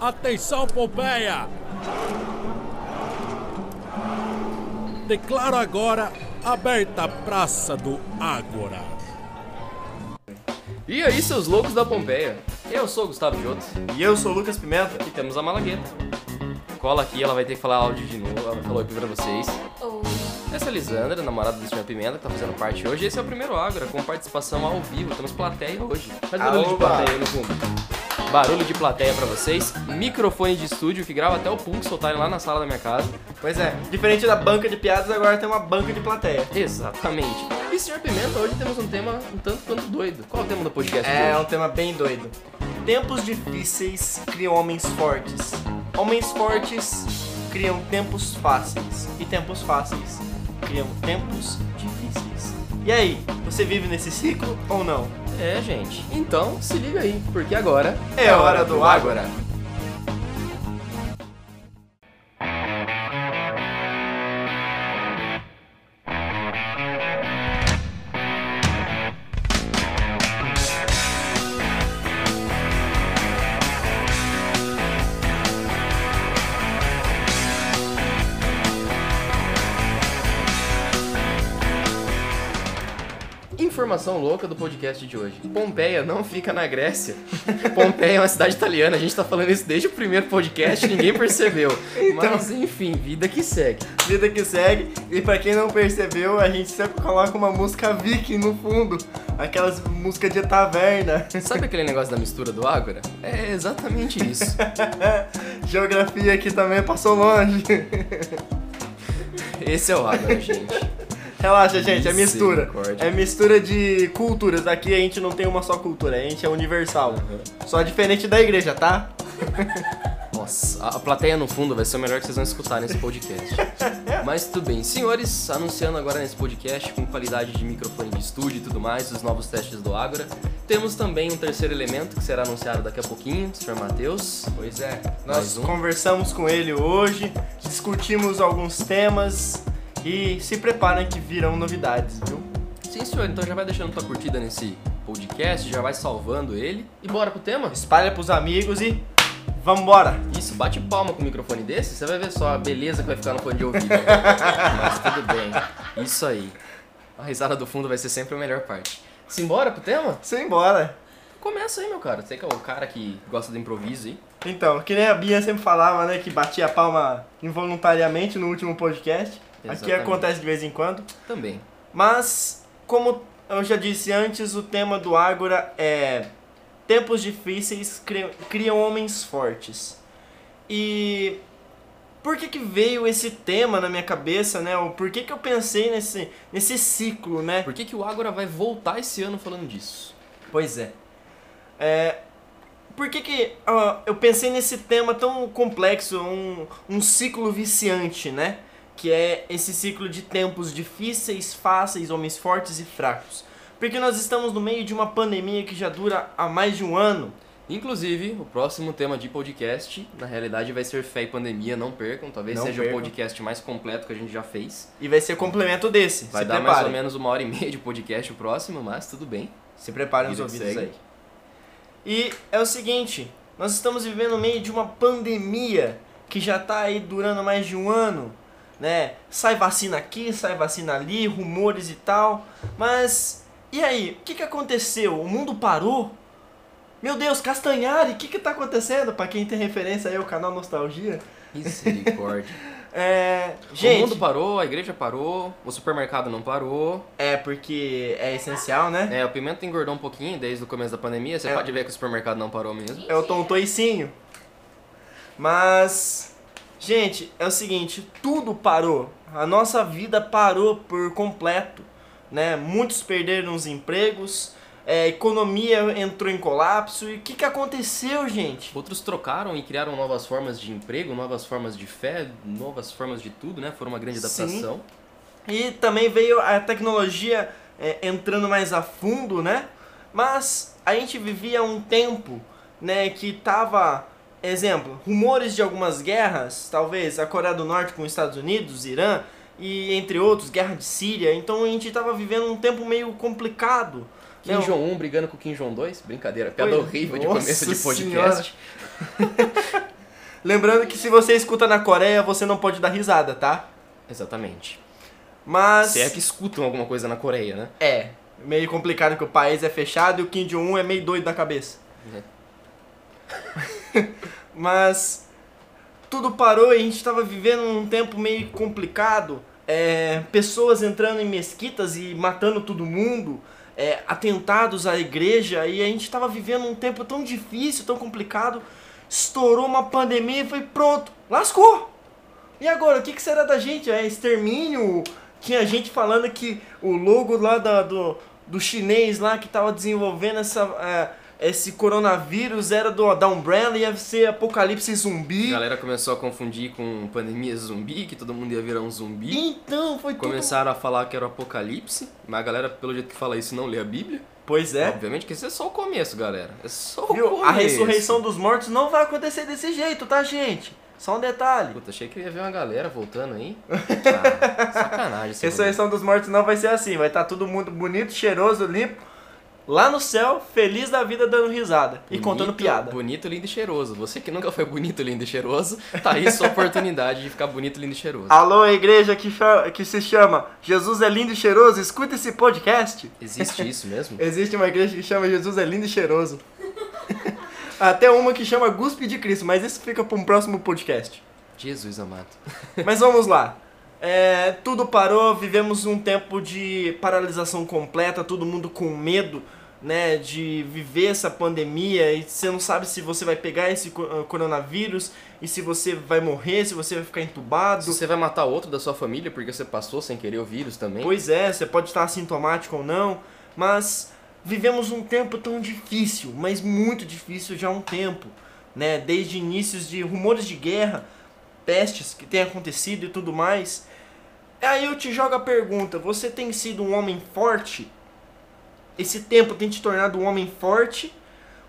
Atenção, Pompeia! Declaro agora aberta a Praça do Ágora. E aí, seus loucos da Pompeia? Eu sou o Gustavo Giotto E eu sou o Lucas Pimenta. e temos a Malagueta. Cola aqui, ela vai ter que falar áudio de novo, ela falou aqui pra vocês. Oi. Essa é a Lisandra, namorada do Sr. Pimenta, que tá fazendo parte hoje. Esse é o primeiro Ágora, com participação ao vivo. Temos plateia hoje. Faz barulho de plateia aí no fundo. Barulho de plateia pra vocês. Microfone de estúdio que grava até o pulso soltarem lá na sala da minha casa. Pois é, diferente da banca de piadas, agora tem uma banca de plateia. Exatamente. E Sr. Pimenta, hoje temos um tema um tanto quanto doido. Qual é o tema do podcast É hoje? um tema bem doido. Tempos difíceis criam homens fortes. Homens fortes criam tempos fáceis. E tempos fáceis criam tempos difíceis. E aí, você vive nesse ciclo ou não? É, gente. Então, se liga aí, porque agora É hora do Ágora. Informação louca do podcast de hoje. Pompeia não fica na Grécia. Pompeia é uma cidade italiana. A gente tá falando isso desde o primeiro podcast, ninguém percebeu. Então. Mas enfim, vida que segue. Vida que segue. E pra quem não percebeu, a gente sempre coloca uma música viking no fundo. Aquelas músicas de taverna. Sabe aquele negócio da mistura do Ágora? É exatamente isso. Geografia aqui também passou longe. Esse é o Ágora, gente. Relaxa, gente, é mistura. É mistura de culturas. Aqui a gente não tem uma só cultura, a gente é universal. Só diferente da igreja, tá? Nossa, a plateia no fundo vai ser o melhor que vocês vão escutar nesse podcast. Mas tudo bem. Senhores, anunciando agora nesse podcast com qualidade de microfone de estúdio e tudo mais, os novos testes do Ágora. Temos também um terceiro elemento que será anunciado daqui a pouquinho, o Sr. Matheus. Pois é. Nós um. conversamos com ele hoje, discutimos alguns temas e se preparem que virão novidades, viu? Sim, senhor, então já vai deixando tua curtida nesse podcast, já vai salvando ele. E bora pro tema? Espalha pros amigos e vambora! Isso, bate palma com um microfone desse, você vai ver só a beleza que vai ficar no fone de ouvido. Mas tudo bem. Isso aí. A risada do fundo vai ser sempre a melhor parte. Simbora pro tema? Simbora! Começa aí, meu cara. Você que é o cara que gosta do improviso aí. Então, que nem a Bia sempre falava, né, que batia a palma involuntariamente no último podcast. Aqui Exatamente. acontece de vez em quando. Também. Mas, como eu já disse antes, o tema do Ágora é Tempos difíceis cri- criam homens fortes. E por que que veio esse tema na minha cabeça, né? Ou por que que eu pensei nesse, nesse ciclo, né? Por que, que o Ágora vai voltar esse ano falando disso? Pois é. É, por que, que ah, eu pensei nesse tema tão complexo, um, um ciclo viciante, né? Que é esse ciclo de tempos difíceis, fáceis, homens fortes e fracos. Porque nós estamos no meio de uma pandemia que já dura há mais de um ano. Inclusive, o próximo tema de podcast, na realidade, vai ser fé e pandemia, não percam. Talvez Não seja percam. o podcast mais completo que a gente já fez. E vai ser complemento desse. Vai dar mais preparem. ou menos uma hora e meia de podcast o próximo, mas tudo bem. Se preparem os ouvidos segue. aí. E é o seguinte, nós estamos vivendo no meio de uma pandemia que já tá aí durando mais de um ano, né? Sai vacina aqui, sai vacina ali, rumores e tal. Mas e aí, o que que aconteceu? O mundo parou? Meu Deus, Castanhari, o que que tá acontecendo? Pra quem tem referência aí ao canal Nostalgia. Misericórdia. É, o gente, mundo parou, a igreja parou, o supermercado não parou. é porque é essencial, né? É, o Pimenta engordou um pouquinho desde o começo da pandemia. Você É. pode ver que o supermercado não parou mesmo. É o Tom Toicinho. Mas, gente, é o seguinte, tudo parou. A nossa vida parou por completo, né? Muitos perderam os empregos, é, a economia entrou em colapso. E o que, que aconteceu, gente? Outros trocaram e criaram novas formas de emprego, novas formas de fé, novas formas de tudo, né? Foram uma grande Sim. adaptação. E também veio a tecnologia é, entrando mais a fundo, né? Mas a gente vivia um tempo, né, que tava, exemplo, rumores de algumas guerras, talvez a Coreia do Norte com os Estados Unidos, Irã e entre outros, guerra de Síria. Então a gente tava vivendo um tempo meio complicado. Kim Não. Jong-1 brigando com Kim Jong-2? Brincadeira, piada Foi- horrível de começo de podcast. Lembrando que se você escuta na Coreia, você não pode dar risada, tá? Exatamente. Mas. Se é que escutam alguma coisa na Coreia, né? É. Meio complicado que o país é fechado e o Kim Jong-un é meio doido da cabeça. Mas. Tudo parou e a gente tava vivendo um tempo meio complicado. É, pessoas entrando em mesquitas e matando todo mundo. É, atentados à igreja. E a gente tava vivendo um tempo tão difícil, tão complicado. Estourou uma pandemia e foi pronto. Lascou! E agora, o que, que será da gente? É extermínio? Tinha gente falando que o logo lá da, do, do chinês lá que tava desenvolvendo essa, é, esse coronavírus era do, da Umbrella e ia ser apocalipse A zumbi. galera começou a confundir com pandemia zumbi, que todo mundo ia virar um zumbi. Então, foi tudo... Começaram a falar que era o apocalipse, mas a galera, pelo jeito que fala isso, não lê a Bíblia. Pois é. Obviamente que esse é só o começo, galera. É só o Viu? começo. A ressurreição dos mortos não vai acontecer desse jeito, tá, gente? Só um detalhe. Puta, achei que ia ver uma galera voltando aí. Ah, sacanagem. Ressurreição dos mortos não vai ser assim. Vai estar todo mundo bonito, cheiroso, limpo. Lá no céu, feliz da vida, dando risada e Bonito, contando piada. Bonito, lindo e cheiroso. Você que nunca foi bonito, lindo e cheiroso, tá aí sua oportunidade de ficar bonito, lindo e cheiroso. Alô, igreja que, que se chama Jesus é lindo e cheiroso, escuta esse podcast. Existe isso mesmo? Existe uma igreja que chama Jesus é lindo e cheiroso. Até uma que chama Guspe de Cristo, mas isso fica para um próximo podcast. Jesus amado. Mas vamos lá. É, tudo parou, vivemos um tempo de paralisação completa, todo mundo com medo, né, de viver essa pandemia e você não sabe se você vai pegar esse ah, coronavírus e se você vai morrer, se você vai ficar entubado. Se você vai matar outro da sua família porque você passou sem querer o vírus também. Pois é, você pode estar assintomático ou não, mas vivemos um tempo tão difícil, mas muito difícil já há um tempo, né? Desde inícios de rumores de guerra, pestes que têm acontecido e tudo mais. Aí eu te jogo a pergunta: você tem sido um homem forte? Esse tempo tem te tornado um homem forte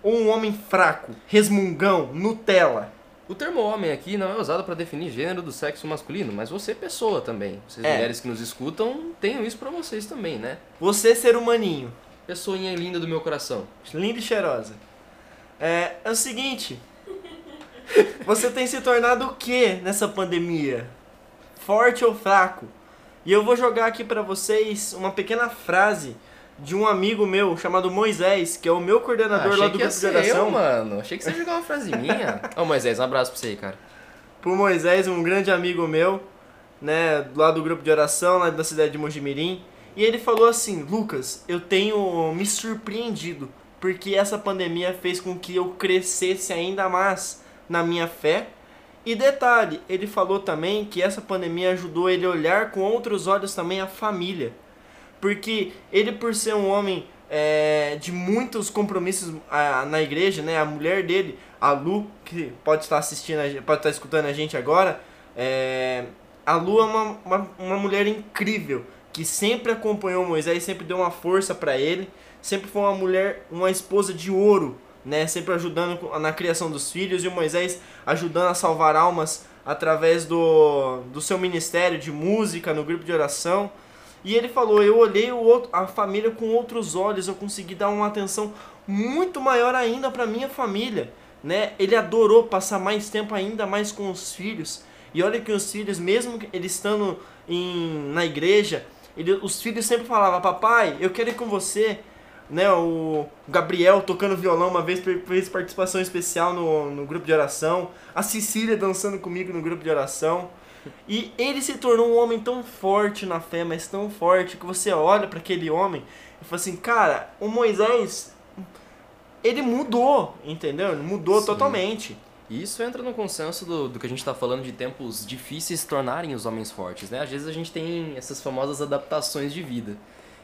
ou um homem fraco, resmungão, Nutella? O termo homem aqui não é usado pra definir gênero do sexo masculino, mas você pessoa também. Vocês É. mulheres que nos escutam, tenham isso pra vocês também, né? Você ser humaninho. Pessoinha linda do meu coração. Linda e cheirosa. É, é o seguinte. Você tem se tornado o que nessa pandemia? Forte ou fraco? E eu vou jogar aqui pra vocês uma pequena frase de um amigo meu chamado Moisés, que é o meu coordenador Ah, lá do grupo de oração. eu, mano. Achei que você ia jogar uma frase minha. Ô, Moisés, um abraço pra você aí, cara. Pro Moisés, um grande amigo meu, né, lá do grupo de oração, lá da cidade de Mojimirim. E ele falou assim: Lucas, eu tenho me surpreendido, porque essa pandemia fez com que eu crescesse ainda mais na minha fé. E detalhe, ele falou também que essa pandemia ajudou ele a olhar com outros olhos também a família. Porque ele, por ser um homem é, de muitos compromissos ah, na igreja, né? A mulher dele, a Lu, que pode estar assistindo, a pode estar escutando a gente agora, é, a Lu é uma, uma, uma mulher incrível, que sempre acompanhou Moisés, sempre deu uma força para ele, sempre foi uma mulher, uma esposa de ouro, né? Sempre ajudando na criação dos filhos, e o Moisés ajudando a salvar almas através do, do seu ministério de música, no grupo de oração. E ele falou: Eu olhei o outro, a família com outros olhos, eu consegui dar uma atenção muito maior ainda para minha família. Né? Ele adorou passar mais tempo ainda mais com os filhos. E olha que os filhos, mesmo eles estando em, na igreja, ele, os filhos sempre falavam: Papai, eu quero ir com você. Né, o Gabriel tocando violão uma vez fez participação especial no, no grupo de oração. A Cecília dançando comigo no grupo de oração. E ele se tornou um homem tão forte na fé, mas tão forte, que você olha para aquele homem e fala assim, cara, o Moisés, ele mudou, entendeu? Ele mudou Sim. totalmente. E isso entra no consenso do, do que a gente tá falando de tempos difíceis tornarem os homens fortes, né? Às vezes a gente tem essas famosas adaptações de vida.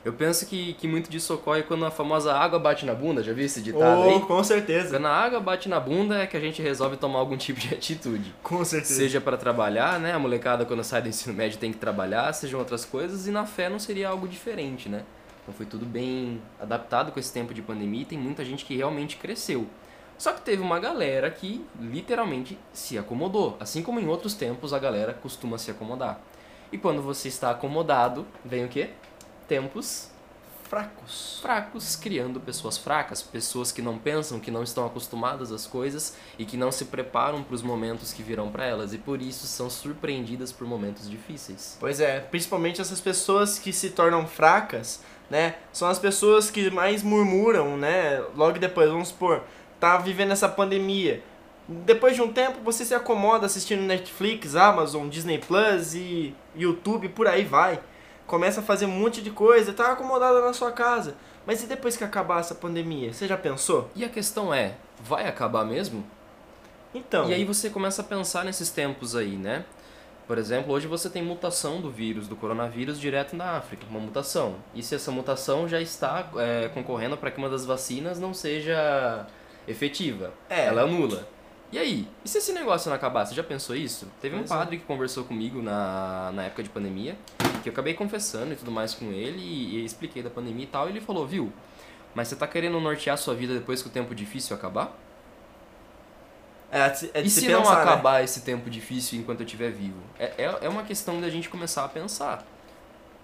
Eu penso que, que muito disso ocorre quando a famosa água bate na bunda, já viu esse ditado Oh, aí? com certeza. Quando a água bate na bunda é que a gente resolve tomar algum tipo de atitude. Com certeza. Seja para trabalhar, né? A molecada quando sai do ensino médio tem que trabalhar, sejam outras coisas, e na fé não seria algo diferente, né? Então foi tudo bem adaptado com esse tempo de pandemia e tem muita gente que realmente cresceu. Só que teve uma galera que literalmente se acomodou. Assim como em outros tempos a galera costuma se acomodar. E quando você está acomodado, vem o quê? Tempos fracos. fracos, criando pessoas fracas, pessoas que não pensam, que não estão acostumadas às coisas e que não se preparam para os momentos que virão para elas e por isso são surpreendidas por momentos difíceis. Pois é, principalmente essas pessoas que se tornam fracas, né? São as pessoas que mais murmuram, né? Logo depois, vamos supor, tá vivendo essa pandemia. Depois de um tempo, você se acomoda assistindo Netflix, Amazon, Disney Plus e YouTube, por aí vai. Começa a fazer um monte de coisa, tá acomodada na sua casa. Mas e depois que acabar essa pandemia? Você já pensou? E a questão é, vai acabar mesmo? Então. E aí você começa a pensar nesses tempos aí, né? Por exemplo, hoje você tem mutação do vírus, do coronavírus, direto na África, uma mutação. E se essa mutação já está é, concorrendo para que uma das vacinas não seja efetiva? É. Ela é nula. E aí? E se esse negócio não acabar? Você já pensou isso? Teve um é. padre que conversou comigo na, na época de pandemia, que eu acabei confessando e tudo mais com ele, e, e expliquei da pandemia e tal, e ele falou, viu, mas você tá querendo nortear sua vida depois que o tempo difícil acabar? É, é de E se se pensar, não né? acabar esse tempo difícil enquanto eu estiver vivo? É, é, é uma questão da gente começar a pensar.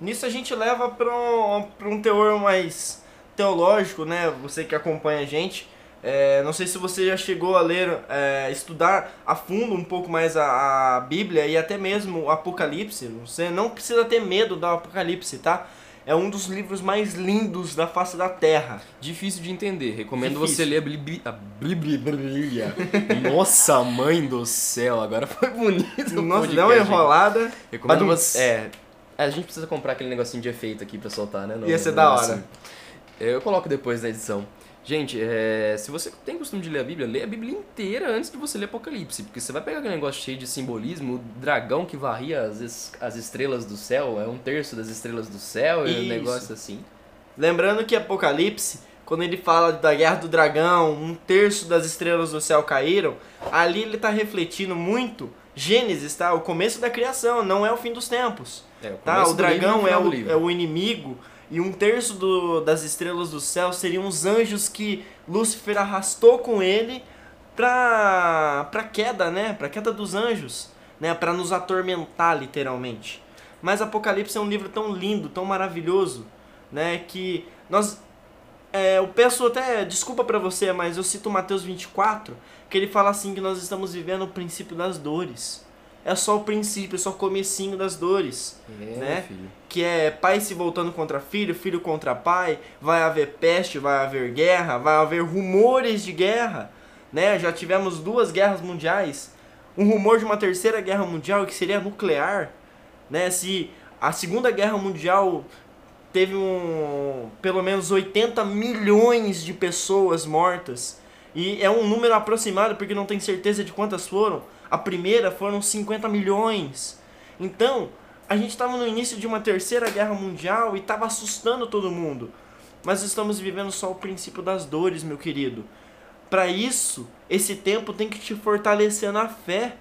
Nisso a gente leva para um, pra um teor mais teológico, né? Você que acompanha a gente. É, não sei se você já chegou a ler, é, estudar a fundo um pouco mais a, a Bíblia e até mesmo o Apocalipse. Você não precisa ter medo do Apocalipse, tá? É um dos livros mais lindos da face da Terra. Difícil de entender. Recomendo Difícil. você ler a Bíblia. Nossa, mãe do céu. Agora foi bonito. Nossa, deu uma enrolada. Recomendo Badum. você. É. A gente precisa comprar aquele negocinho de efeito aqui pra soltar, né? no- Ia ser da hora. Eu coloco depois na edição. Gente, é, se você tem costume de ler a Bíblia, lê a Bíblia inteira antes de você ler Apocalipse. Porque você vai pegar aquele negócio cheio de simbolismo, o dragão que varria as, as estrelas do céu, é um terço das estrelas do céu, e um negócio assim. Lembrando que Apocalipse, quando ele fala da guerra do dragão, um terço das estrelas do céu caíram, ali ele está refletindo muito Gênesis, tá? O começo da criação, não é o fim dos tempos. É, o Tá? O livro dragão é final do o, livro. é o inimigo e um terço do, das estrelas do céu seriam os anjos que Lúcifer arrastou com ele pra, pra queda, né? Pra queda dos anjos, né? Pra nos atormentar, literalmente. Mas Apocalipse é um livro tão lindo, tão maravilhoso, né? Que nós... é, eu peço até desculpa pra você, mas eu cito Mateus 24, que ele fala assim que nós estamos vivendo o princípio das dores. É só o princípio, é só o comecinho das dores É, né? filho. que é pai se voltando contra filho, filho contra pai, vai haver peste, vai haver guerra, vai haver rumores de guerra, né? Já tivemos duas guerras mundiais, um rumor de uma terceira guerra mundial que seria nuclear, né? Se a Segunda Guerra Mundial teve um pelo menos 80 milhões de pessoas mortas e é um número aproximado porque não tem certeza de quantas foram. A primeira foram 50 milhões. Então, a gente estava no início de uma terceira guerra mundial e estava assustando todo mundo. Mas estamos vivendo só o princípio das dores, meu querido. Para isso, esse tempo tem que te fortalecer na fé.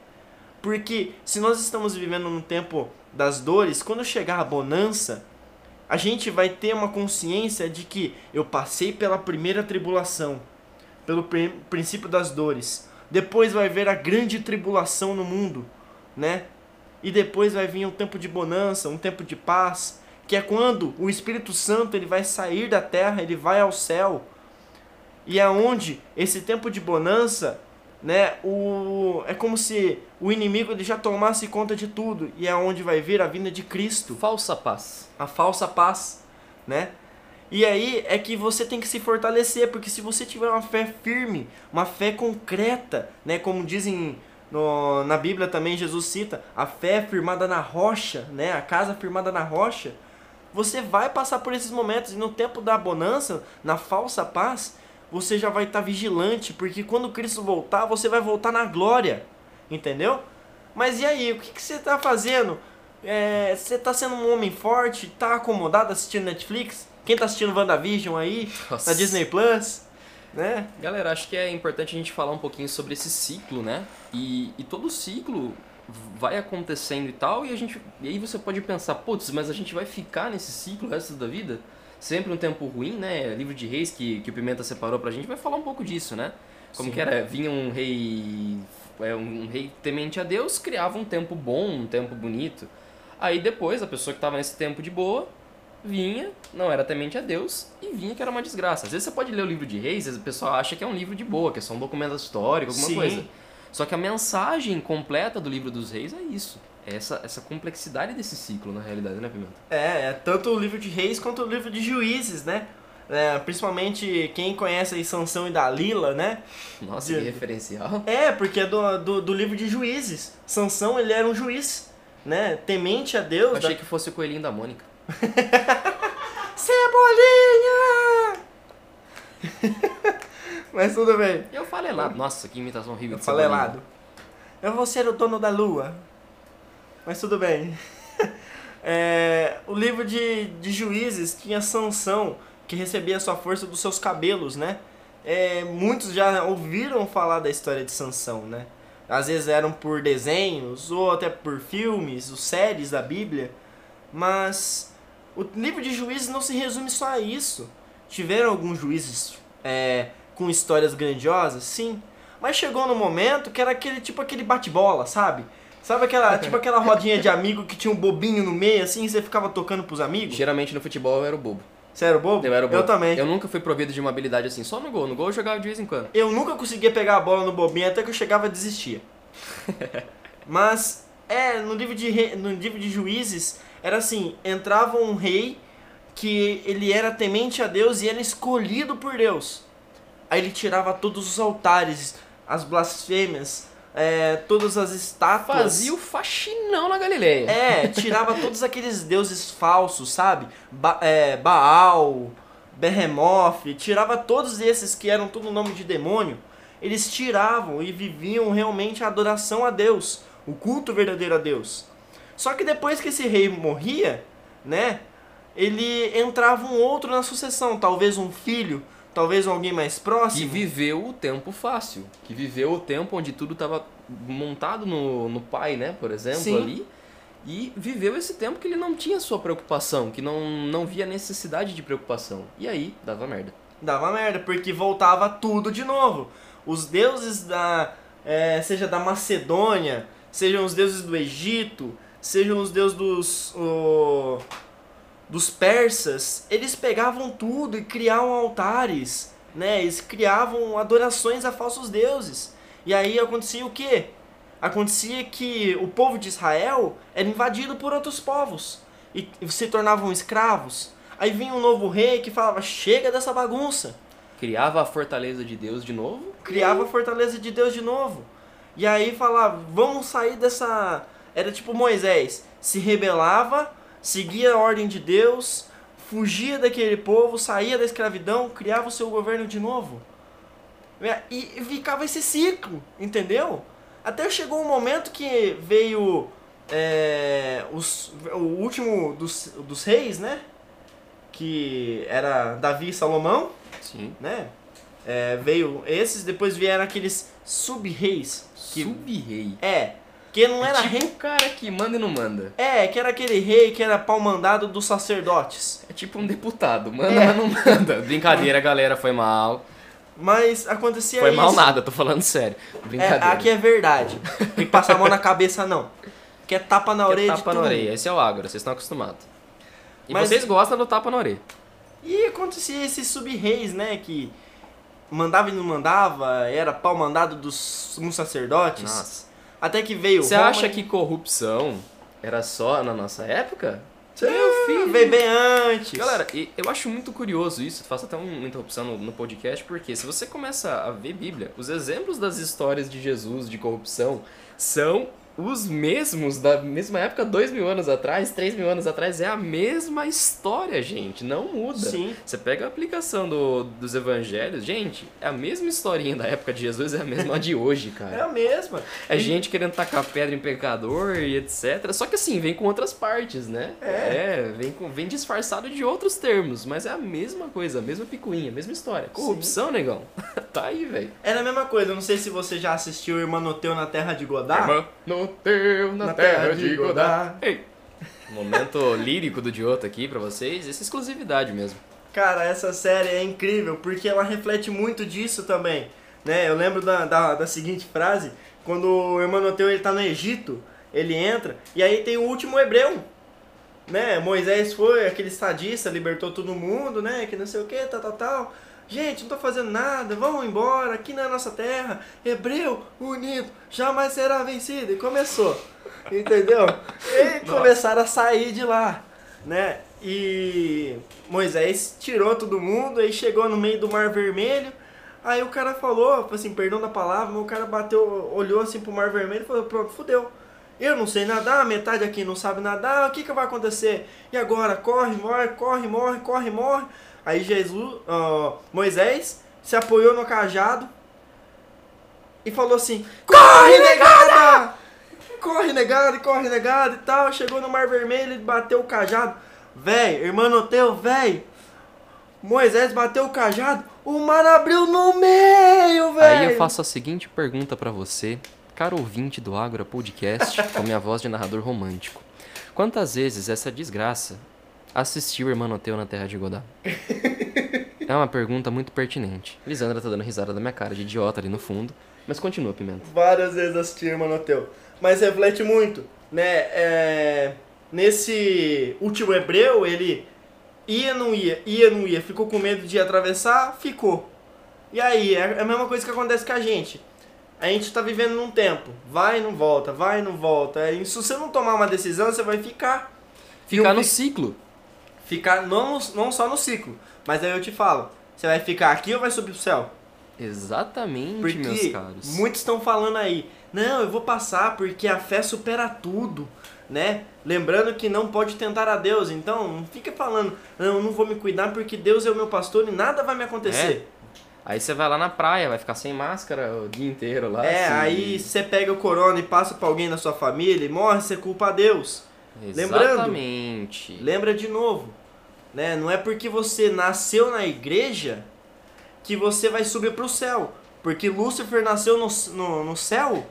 Porque se nós estamos vivendo num tempo das dores, quando chegar a bonança, a gente vai ter uma consciência de que eu passei pela primeira tribulação, pelo prin- princípio das dores. Depois vai ver a grande tribulação no mundo, né? E depois vai vir um tempo de bonança, um tempo de paz, que é quando o Espírito Santo ele vai sair da terra, ele vai ao céu. E é onde esse tempo de bonança, né, o é como se o inimigo ele já tomasse conta de tudo, e é onde vai vir a vinda de Cristo Falsa paz. a falsa paz, né? E aí é que você tem que se fortalecer, porque se você tiver uma fé firme, uma fé concreta, né, como dizem no, na Bíblia também Jesus cita, a fé firmada na rocha, né, a casa firmada na rocha, você vai passar por esses momentos e no tempo da bonança, na falsa paz, você já vai estar vigilante, porque quando Cristo voltar, você vai voltar na glória, entendeu? Mas e aí, o que, você está fazendo? É, você tá sendo um homem forte, tá acomodado assistindo Netflix? Quem tá assistindo WandaVision aí, Nossa. na Disney Plus, né? Galera, acho que é importante a gente falar um pouquinho sobre esse ciclo, né? E, e todo ciclo vai acontecendo e tal, e a gente. E aí você pode pensar, putz, mas a gente vai ficar nesse ciclo o resto da vida? Sempre um tempo ruim, né? Livro de Reis que, que o Pimenta separou pra gente vai falar um pouco disso, né? Como Sim. que era? Vinha um rei. é, Um rei temente a Deus, criava um tempo bom, um tempo bonito. Aí depois, a pessoa que tava nesse tempo de boa, vinha, não era temente a Deus, e vinha que era uma desgraça. Às vezes você pode ler o livro de reis, o pessoal acha que é um livro de boa, que é só um documento histórico, alguma Sim. coisa. Só que a mensagem completa do livro dos reis é isso. É essa, essa complexidade desse ciclo, na realidade, né, Pimenta? É, é tanto o livro de reis quanto o livro de juízes, né? É, principalmente quem conhece aí Sansão e Dalila, né? Nossa, De- que referencial. É, porque é do, do, do livro de juízes. Sansão, ele era um juiz, né? Temente a Deus. Eu achei da... que fosse o coelhinho da Mônica. Cebolinha! Mas tudo bem. Eu falei lá. Nossa, que imitação horrível Eu de falei errado. Eu vou ser o dono da lua. Mas tudo bem. É, o livro de, de juízes tinha Sansão, que recebia sua força dos seus cabelos, né? É, muitos já ouviram falar da história de Sansão, né? Às vezes eram por desenhos ou até por filmes, ou séries da Bíblia. Mas o livro de juízes não se resume só a isso. Tiveram alguns juízes é, com histórias grandiosas, sim. Mas chegou no momento que era aquele tipo aquele bate-bola, sabe? Sabe aquela, tipo aquela rodinha de amigo que tinha um bobinho no meio, assim, e você ficava tocando pros amigos? Geralmente no futebol eu era o bobo. Você era o bobo? Eu era o bobo. Eu também. Eu nunca fui provido de uma habilidade assim, só no gol. No gol eu jogava de vez em quando. Eu nunca conseguia pegar a bola no bobinho até que eu chegava a desistir. Mas, é, no livro, de no livro de juízes, era assim, entrava um rei que ele era temente a Deus e era escolhido por Deus. Aí ele tirava todos os altares, as blasfêmias, é, todas as estátuas. Fazia o faxinão na Galileia. É, tirava todos aqueles deuses falsos, sabe? Ba é, Baal, Behemoth, tirava todos esses que eram tudo nome de demônio. Eles tiravam e viviam realmente a adoração a Deus, o culto verdadeiro a Deus. Só que depois que esse rei morria, né? Ele entrava um outro na sucessão, talvez um filho, talvez alguém mais Que próximo. viveu o tempo fácil. Que viveu o tempo onde tudo estava montado no, no pai, né? Por exemplo, Sim. ali. E viveu esse tempo que ele não tinha sua preocupação, que não, não via necessidade de preocupação. E aí, dava merda. Dava merda, porque voltava tudo de novo. Os deuses da. é, seja da Macedônia, sejam os deuses do Egito, sejam os deuses dos. o- dos persas, eles pegavam tudo e criavam altares, né? Eles criavam adorações a falsos deuses. E aí acontecia o quê? Acontecia que o povo de Israel era invadido por outros povos e se tornavam escravos. Aí vinha um novo rei que falava: chega dessa bagunça. Criava a fortaleza de Deus de novo. Criava a fortaleza de Deus de novo. E aí falava: vamos sair dessa. Era tipo Moisés: se rebelava, seguia a ordem de Deus, fugia daquele povo, saía da escravidão, criava o seu governo de novo. E ficava esse ciclo, entendeu? Até chegou um momento que veio é, os, o último dos, dos reis, né? Que era Davi e Salomão, Sim. né? É, veio esses, depois vieram aqueles sub-reis. Sub-rei. é, que não era é tipo rei. um cara que manda e não manda. É, que era aquele rei que era pau mandado dos sacerdotes. É tipo um deputado. Manda, É. mas não manda. Brincadeira, galera. Foi mal. Mas acontecia Foi isso. mal nada, tô falando sério. É, Brincadeira. aqui é verdade. Tem que passar a mão na cabeça, não. Que é tapa na Que é orelha de tapa na orelha. Esse é o agro, vocês estão acostumados. E Mas- vocês gostam do tapa na orelha. E acontecia esses sub-reis, né? Que mandava e não mandava, era pau mandado dos sacerdotes. Nossa. Até que veio Você Roma acha e- que corrupção era só na nossa época? Meu filho, veio bem antes. Galera, eu acho muito curioso isso, faço até uma interrupção no, no podcast, porque se você começa a ver Bíblia, os exemplos das histórias de Jesus de corrupção são os mesmos da mesma época, dois mil anos atrás, três mil anos atrás, é a mesma história, gente, não muda. Sim. Você pega a aplicação do, dos evangelhos, gente, é a mesma historinha da época de Jesus, é a mesma de hoje, cara. É a mesma. É gente querendo tacar pedra em pecador e etc. Só que assim, vem com outras partes, né? É. vem, com, vem disfarçado de outros termos, mas é a mesma coisa, a mesma picuinha, a mesma história. Corrupção, negão. tá aí, velho. Era a mesma coisa, não sei se você já assistiu Irmanoteu na Terra de Godá. Irmão, no teu, na, Na terra, terra de Godá. Ei. Momento lírico do Dioto aqui pra vocês, essa exclusividade mesmo. Cara, essa série é incrível porque ela reflete muito disso também. Né? Eu lembro da, da, da seguinte frase, quando o Irmanoteu ele tá no Egito, ele entra, e aí tem o último hebreu. né? Moisés foi aquele sadista, libertou todo mundo, né? Que não sei o que, tal, tal, tal. Gente, não tô fazendo nada, vamos embora, aqui na nossa terra, hebreu unido jamais será vencido. E começou, entendeu? E começaram a sair de lá, né? E Moisés tirou todo mundo, aí chegou no meio do Mar Vermelho, aí o cara falou, assim, perdão da palavra, mas o cara bateu, olhou assim pro Mar Vermelho e falou, pronto, fudeu. Eu não sei nadar, metade aqui não sabe nadar, o que, que vai acontecer? E agora? Corre, morre, corre, morre, corre, morre. Aí Jesus, uh, Moisés se apoiou no cajado e falou assim: Corre, negada! Corre, negada, corre, negada e tal. Chegou no Mar Vermelho e bateu o cajado. Véi, irmão teu, véi. Moisés bateu o cajado, o mar abriu no meio, velho. Aí eu faço a seguinte pergunta para você, caro ouvinte do Agro Podcast, com minha voz de narrador romântico. Quantas vezes essa desgraça assistiu Irmanoteu na Terra de Godá? É uma pergunta muito pertinente. Lisandra tá dando risada da minha cara de idiota ali no fundo. Mas continua, Pimenta. Várias vezes assisti Irmanoteu. Mas reflete muito, né? É... Nesse último hebreu, ele ia, não ia, ia, não ia. Ficou com medo de atravessar, ficou. E aí, é a mesma coisa que acontece com a gente. A gente tá vivendo num tempo. Vai e não volta, vai e não volta. E se você não tomar uma decisão, você vai ficar. Ficar no ciclo. Ficar não, não só no ciclo. Mas aí eu te falo. Você vai ficar aqui ou vai subir pro céu? Exatamente, meus Porque caros. muitos estão falando aí, não, eu vou passar porque a fé supera tudo, né? Lembrando que não pode tentar a Deus, então não fica falando, não, eu não vou me cuidar porque Deus é o meu pastor e nada vai me acontecer. Aí você vai lá na praia, vai ficar sem máscara o dia inteiro lá. É, assim. aí você pega o corona e passa pra alguém da sua família e morre, você culpa a Deus. lembrando- Exatamente. Lembra de novo, né? Não é porque você nasceu na igreja que você vai subir pro céu. Porque Lúcifer nasceu no, no, no céu,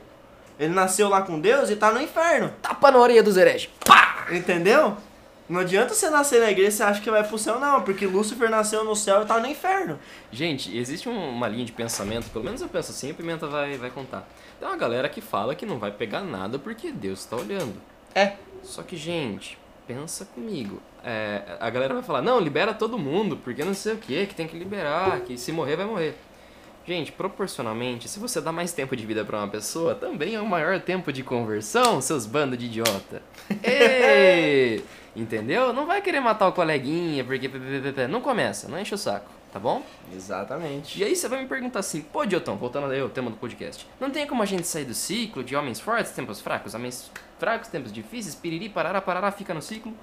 ele nasceu lá com Deus e tá no inferno. Tapa na orelha dos hereges. Pá! Entendeu? Não adianta você nascer na igreja e você acha que vai pro céu, não. Porque Lúcifer nasceu no céu e tá no inferno. Gente, existe um- uma linha de pensamento, pelo menos eu penso assim, a Pimenta vai, vai contar. Tem uma galera que fala que não vai pegar nada porque Deus tá olhando. É. Só que, gente, pensa comigo. É, a galera vai falar, não, libera todo mundo, porque não sei o que, que tem que liberar, que se morrer, vai morrer. Gente, proporcionalmente, se você dá mais tempo de vida pra uma pessoa, também é um maior tempo de conversão, seus bandos de idiota. Ei! Entendeu? Não vai querer matar o coleguinha, porque... Não começa, não enche o saco, tá bom? Exatamente. E aí você vai me perguntar assim, pô, Diotão, voltando aí ao tema do podcast, não tem como a gente sair do ciclo de homens fortes, tempos fracos, homens fracos, tempos difíceis, piriri, parará, parará, fica no ciclo?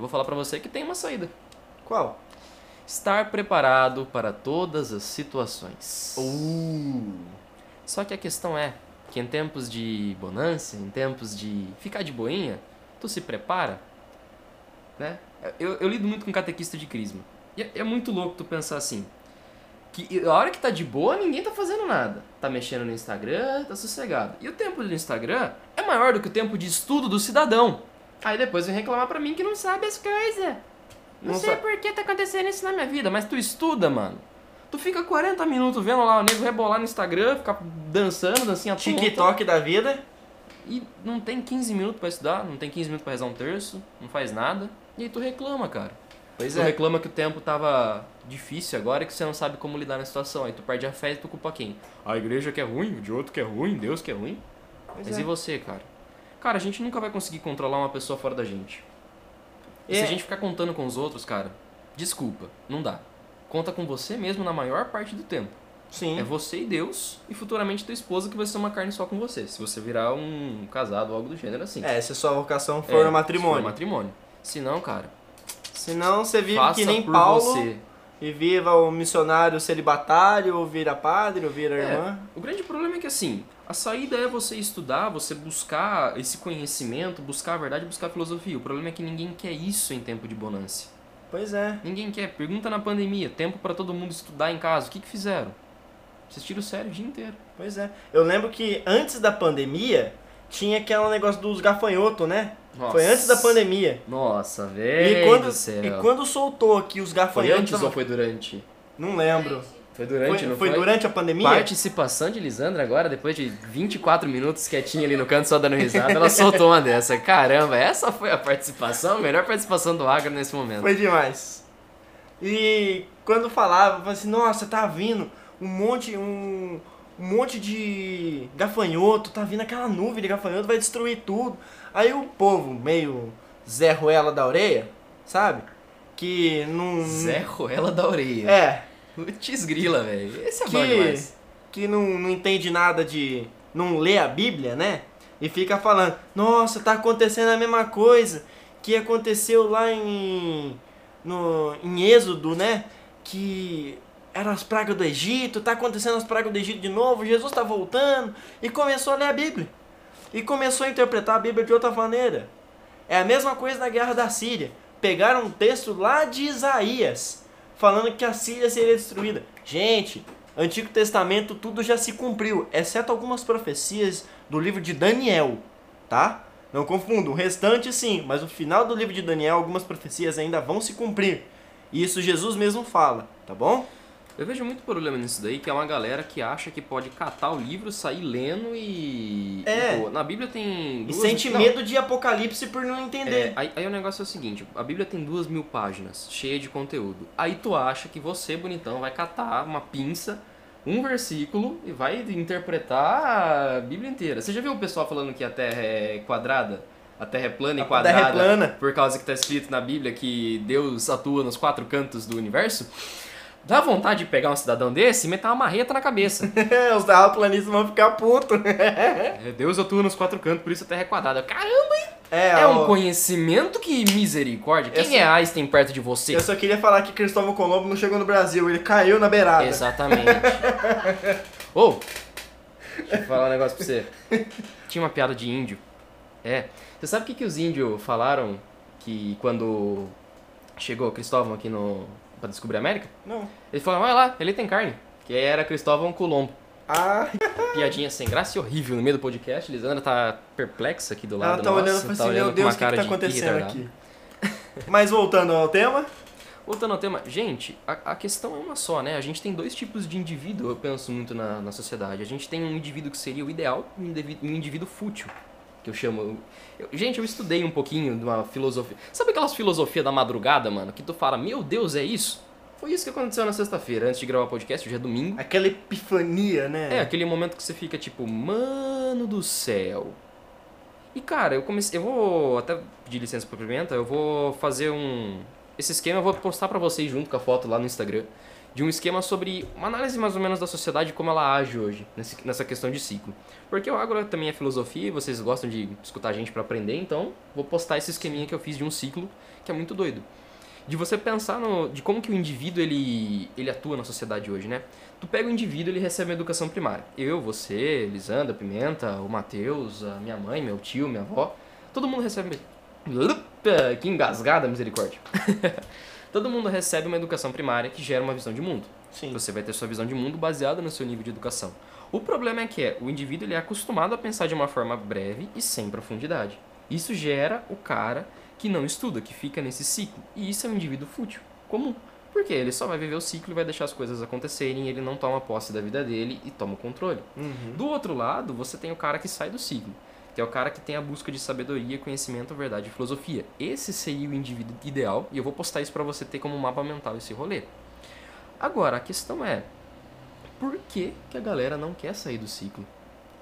Eu vou falar pra você que tem uma saída. Qual? Estar preparado para todas as situações. Uh. Só que a questão é que em tempos de bonança, em tempos de ficar de boinha, tu se prepara, né? Eu, eu lido muito com catequista de crisma. E é, é muito louco tu pensar assim, que a hora que tá de boa, ninguém tá fazendo nada. Tá mexendo no Instagram, tá sossegado. E o tempo do Instagram é maior do que o tempo de estudo do cidadão. Aí depois vem reclamar pra mim que não sabe as coisas. Não, Não sei por que tá acontecendo isso na minha vida, mas tu estuda, mano. Tu fica 40 minutos vendo lá o nego rebolar no Instagram, ficar dançando, dancinha. TikTok da vida. E não tem 15 minutos pra estudar, não tem 15 minutos pra rezar um terço, não faz nada. E aí tu reclama, cara. Pois Tu é. reclama que o tempo tava difícil agora e que você não sabe como lidar na situação. Aí tu perde a fé e tu culpa quem? A igreja que é ruim, o de outro que é ruim, Deus que é ruim. Pois Mas é. e você, cara? Cara, a gente nunca vai conseguir controlar uma pessoa fora da gente. E se É. a gente ficar contando com os outros, cara, desculpa, não dá. Conta com você mesmo na maior parte do tempo. Sim. É você e Deus e futuramente tua esposa que vai ser uma carne só com você. Se você virar um casado ou algo do gênero assim. É, se a sua vocação for É, no Se matrimônio. for matrimônio. Se não, cara, Senão você vive que nem por Paulo você. E viva o missionário celibatário, ou vira padre, ou vira É, irmã. o grande problema é que assim, a saída é você estudar, você buscar esse conhecimento, buscar a verdade, buscar a filosofia. O problema é que ninguém quer isso em tempo de bonança. Pois é. Ninguém quer. Pergunta na pandemia, tempo pra todo mundo estudar em casa. O que que fizeram? Vocês tiram sério o dia inteiro. Pois é. Eu lembro que antes da pandemia tinha aquele negócio dos gafanhotos, né? Foi antes da pandemia. Nossa, E velho quando, do céu. e quando soltou aqui os Foi gafanhotos. antes ou foi durante? Não lembro. Foi durante, Foi, não foi foi? durante a pandemia? Participação de Lisandra agora, depois de 24 minutos quietinha ali no canto, só dando risada, ela soltou uma dessa. Caramba, essa foi a participação, a melhor participação do Agro nesse momento. Foi demais. E quando falava, falava assim, nossa, tá vindo um monte, um, um monte de gafanhoto, tá vindo aquela nuvem de gafanhoto, vai destruir tudo. Aí o povo, meio Zé Ruela da orelha, sabe? Que não. Zé Ruela da Orelha. É, Putz grila, velho. Esse é bom que, demais. que não, não entende nada de. não lê a Bíblia, né? E fica falando, nossa, tá acontecendo a mesma coisa que aconteceu lá em. No, em Êxodo, né? Que eram as pragas do Egito, tá acontecendo as pragas do Egito de novo, Jesus tá voltando. E começou a ler a Bíblia. E começou a interpretar a Bíblia de outra maneira. É a mesma coisa na guerra da Síria. Pegaram um texto lá de Isaías, falando que a Síria seria destruída. Gente, Antigo Testamento tudo já se cumpriu, exceto algumas profecias do livro de Daniel, tá? Não confundo, o restante sim, mas o final do livro de Daniel, algumas profecias ainda vão se cumprir. E isso Jesus mesmo fala, tá bom? Eu vejo muito problema nisso daí, que é uma galera que acha que pode catar o livro, sair lendo e. É. e, pô, na Bíblia tem. E duas- sente não, medo de Apocalipse por não É, entender. aí, aí o negócio é o seguinte, a Bíblia tem duas mil páginas, cheia de conteúdo. Aí tu acha que você, bonitão, vai catar uma pinça, um versículo e vai interpretar a Bíblia inteira. Você já viu o pessoal falando que a Terra é quadrada? A Terra é plana e A Terra é quadrada plana. por causa que tá escrito na Bíblia que Deus atua nos quatro cantos do universo? Dá vontade de pegar um cidadão desse e meter uma marreta na cabeça. Os terraplanistas vão ficar putos. É, Deus atua nos quatro cantos, por isso a Terra é quadrada. Caramba, É, é um ó, conhecimento que misericórdia. Quem Essa- é Einstein perto de você? Eu só queria falar que Cristóvão Colombo não chegou no Brasil, ele caiu na beirada. Exatamente. Ô, deixa eu falar um negócio pra você. Tinha uma piada de índio. É. Você sabe o que, que os índios falaram que quando chegou Cristóvão aqui no pra descobrir a América? Não. Eles falaram, olha lá, ele tem carne. Que era Cristóvão Colombo. Ah, Piadinha sem graça e horrível no meio do podcast. Lisandra tá perplexa aqui do lado ela tá nosso, olhando e tá assim, olhando meu Deus, o que, que tá acontecendo aqui? Mas voltando ao tema, Voltando ao tema, gente, a, a questão é uma só, né? A gente tem dois tipos de indivíduo, eu penso muito na, na sociedade. A gente tem um indivíduo que seria o ideal e um indivíduo fútil, que eu chamo. eu- gente, eu estudei um pouquinho de uma filosofia. Sabe aquelas filosofias da madrugada, mano? Que tu fala, meu Deus, é isso? Foi isso que aconteceu na sexta-feira, antes de gravar o podcast, hoje é domingo. aquela epifania, né? É, aquele momento que você fica tipo, mano do céu. E cara, eu comecei. Eu vou até pedir licença pra Pimenta, eu vou fazer um. Esse esquema eu vou postar pra vocês junto com a foto lá no Instagram. De um esquema sobre uma análise mais ou menos da sociedade como ela age hoje, nessa questão de ciclo. Porque o agro também é filosofia e vocês gostam de escutar a gente pra aprender, então vou postar esse esqueminha que eu fiz de um ciclo que é muito doido de você pensar no, de como que o indivíduo ele, ele atua na sociedade hoje, né? Tu pega o indivíduo, ele recebe a educação primária. Eu, você, Lisandra, Pimenta, o Matheus, a minha mãe, meu tio, minha avó, todo mundo recebe. Que engasgada, misericórdia. todo mundo recebe uma educação primária que gera uma visão de mundo. Sim. Você vai ter sua visão de mundo baseada no seu nível de educação. O problema é que é, o indivíduo ele é acostumado a pensar de uma forma breve e sem profundidade. Isso gera o cara que não estuda, que fica nesse ciclo. E isso é um indivíduo fútil, comum. Porque ele só vai viver o ciclo e vai deixar as coisas acontecerem, ele não toma posse da vida dele e toma o controle. Uhum. Do outro lado, você tem o cara que sai do ciclo, que é o cara que tem a busca de sabedoria, conhecimento, verdade e filosofia. Esse seria o indivíduo ideal, e eu vou postar isso pra você ter como mapa mental esse rolê. Agora, a questão é, por que, que a galera não quer sair do ciclo?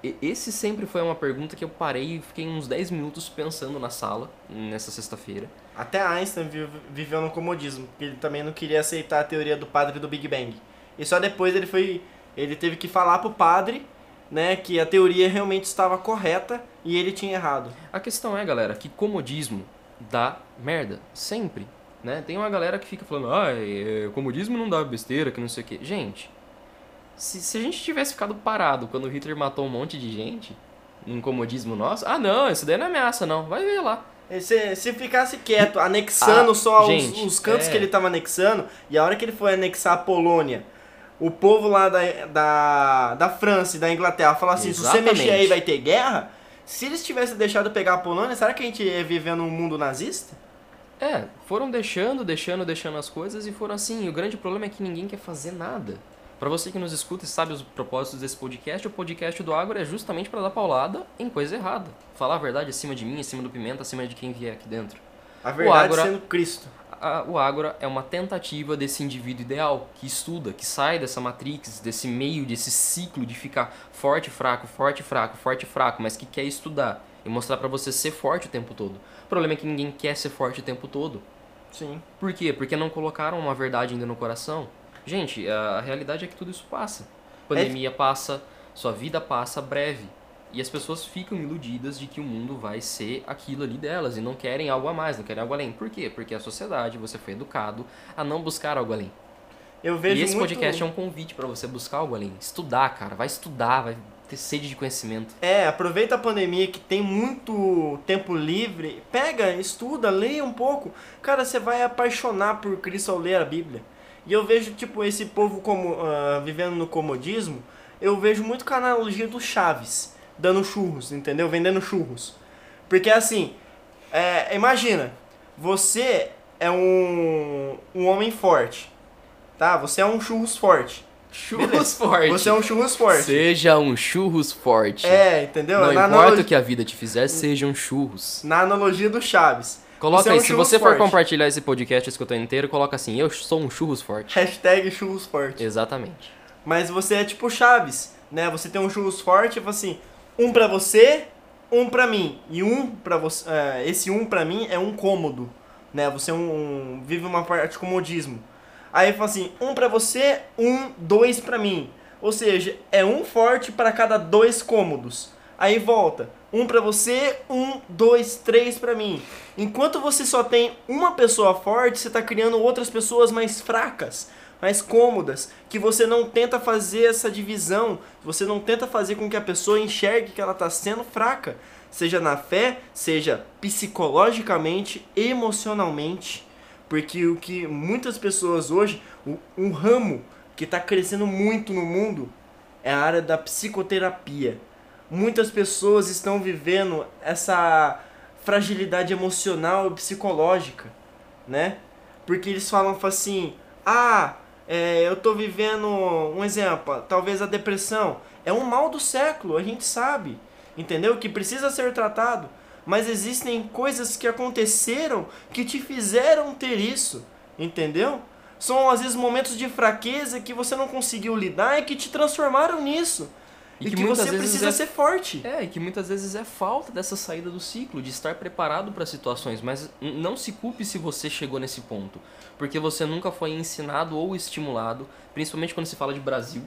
E- esse sempre foi uma pergunta que eu parei e fiquei uns 10 minutos pensando na sala, nessa sexta-feira. Até Einstein vive- viveu no comodismo, porque ele também não queria aceitar a teoria do padre do Big Bang. E só depois ele foi, ele teve que falar pro padre, né, que a teoria realmente estava correta e ele tinha errado. A questão é, galera, que comodismo dá merda, sempre, né? Tem uma galera que fica falando, ah, é, comodismo não dá besteira, que não sei o quê. Gente, se, se a gente tivesse ficado parado quando o Hitler matou um monte de gente, num comodismo nosso, ah não, isso daí não é ameaça não, vai ver lá. Se, se ficasse quieto, anexando Ah, só os, gente, os cantos é. que ele estava anexando, e a hora que ele foi anexar a Polônia, o povo lá da, da, da França e da Inglaterra falar assim, se você Exatamente. mexer aí vai ter guerra, se eles tivessem deixado pegar a Polônia, será que a gente ia viver num mundo nazista? É, foram deixando, deixando, deixando as coisas e foram assim. E o grande problema é que ninguém quer fazer nada. Pra você que nos escuta e sabe os propósitos desse podcast, o podcast do Agro é justamente pra dar paulada em coisa errada. Falar a verdade acima de mim, acima do Pimenta, acima de quem vier aqui dentro. A verdade Ágora- sendo Cristo. A- o Ágora é uma tentativa desse indivíduo ideal, que estuda, que sai dessa matrix, desse meio, desse ciclo de ficar forte, fraco, forte, fraco, forte, fraco, mas que quer estudar e mostrar pra você ser forte o tempo todo. O problema é que ninguém quer ser forte o tempo todo. Sim. Por quê? Porque não colocaram uma verdade ainda no coração. Gente, a a realidade é que tudo isso passa. Pandemia passa, sua vida passa breve. E as pessoas ficam iludidas de que o mundo vai ser aquilo ali delas e não querem algo a mais, não querem algo além. Por quê? Porque a sociedade, você foi educado a não buscar algo além. Eu vejo e esse muito... podcast é um convite pra você buscar algo além. Estudar, cara. Vai estudar, vai ter sede de conhecimento. É, aproveita a pandemia que tem muito tempo livre, pega, estuda, leia um pouco. Cara, você vai apaixonar por Cristo ao ler a Bíblia. E eu vejo, tipo, esse povo como ah, vivendo no comodismo, eu vejo muito com a analogia do Chaves, dando churros, entendeu? Vendendo churros. Porque assim, é, imagina, você é um, um homem forte, tá? Você é um churros forte. Churros Beleza. forte. Você é um churros forte. Seja um churros forte. É, entendeu? Não Na importa analogia- o que a vida te fizer, sejam churros. Na analogia do Chaves. Coloca Você é aí, um se você for forte. compartilhar esse podcast escutando inteiro, coloca assim, eu sou um churros forte. Hashtag churros forte. Exatamente. Mas você é tipo Chaves, né? Você tem um churros forte, tipo assim, um pra você, um pra mim. E um pra você. é, esse um pra mim é um cômodo, né? Você é um, um- vive uma parte de comodismo. Aí fala assim, um pra você, um, dois pra mim. Ou seja, é um forte para cada dois cômodos. Aí volta, um pra você, um, dois, três pra mim. Enquanto você só tem uma pessoa forte, você tá criando outras pessoas mais fracas, mais cômodas, que você não tenta fazer essa divisão, você não tenta fazer com que a pessoa enxergue que ela tá sendo fraca, seja na fé, seja psicologicamente, emocionalmente, porque o que muitas pessoas hoje, um ramo que está crescendo muito no mundo é a área da psicoterapia. Muitas pessoas estão vivendo essa fragilidade emocional e psicológica, né? Porque eles falam assim, ah, é, eu tô vivendo, um exemplo, talvez a depressão. É um mal do século, a gente sabe, entendeu? Que precisa ser tratado. Mas existem coisas que aconteceram que te fizeram ter isso, entendeu? São às vezes momentos de fraqueza que você não conseguiu lidar e que te transformaram nisso. E E, que que, muitas você vezes precisa é- ser forte. É, e que muitas vezes é falta dessa saída do ciclo, de estar preparado para situações, mas não se culpe se você chegou nesse ponto, porque você nunca foi ensinado ou estimulado, principalmente quando se fala de Brasil,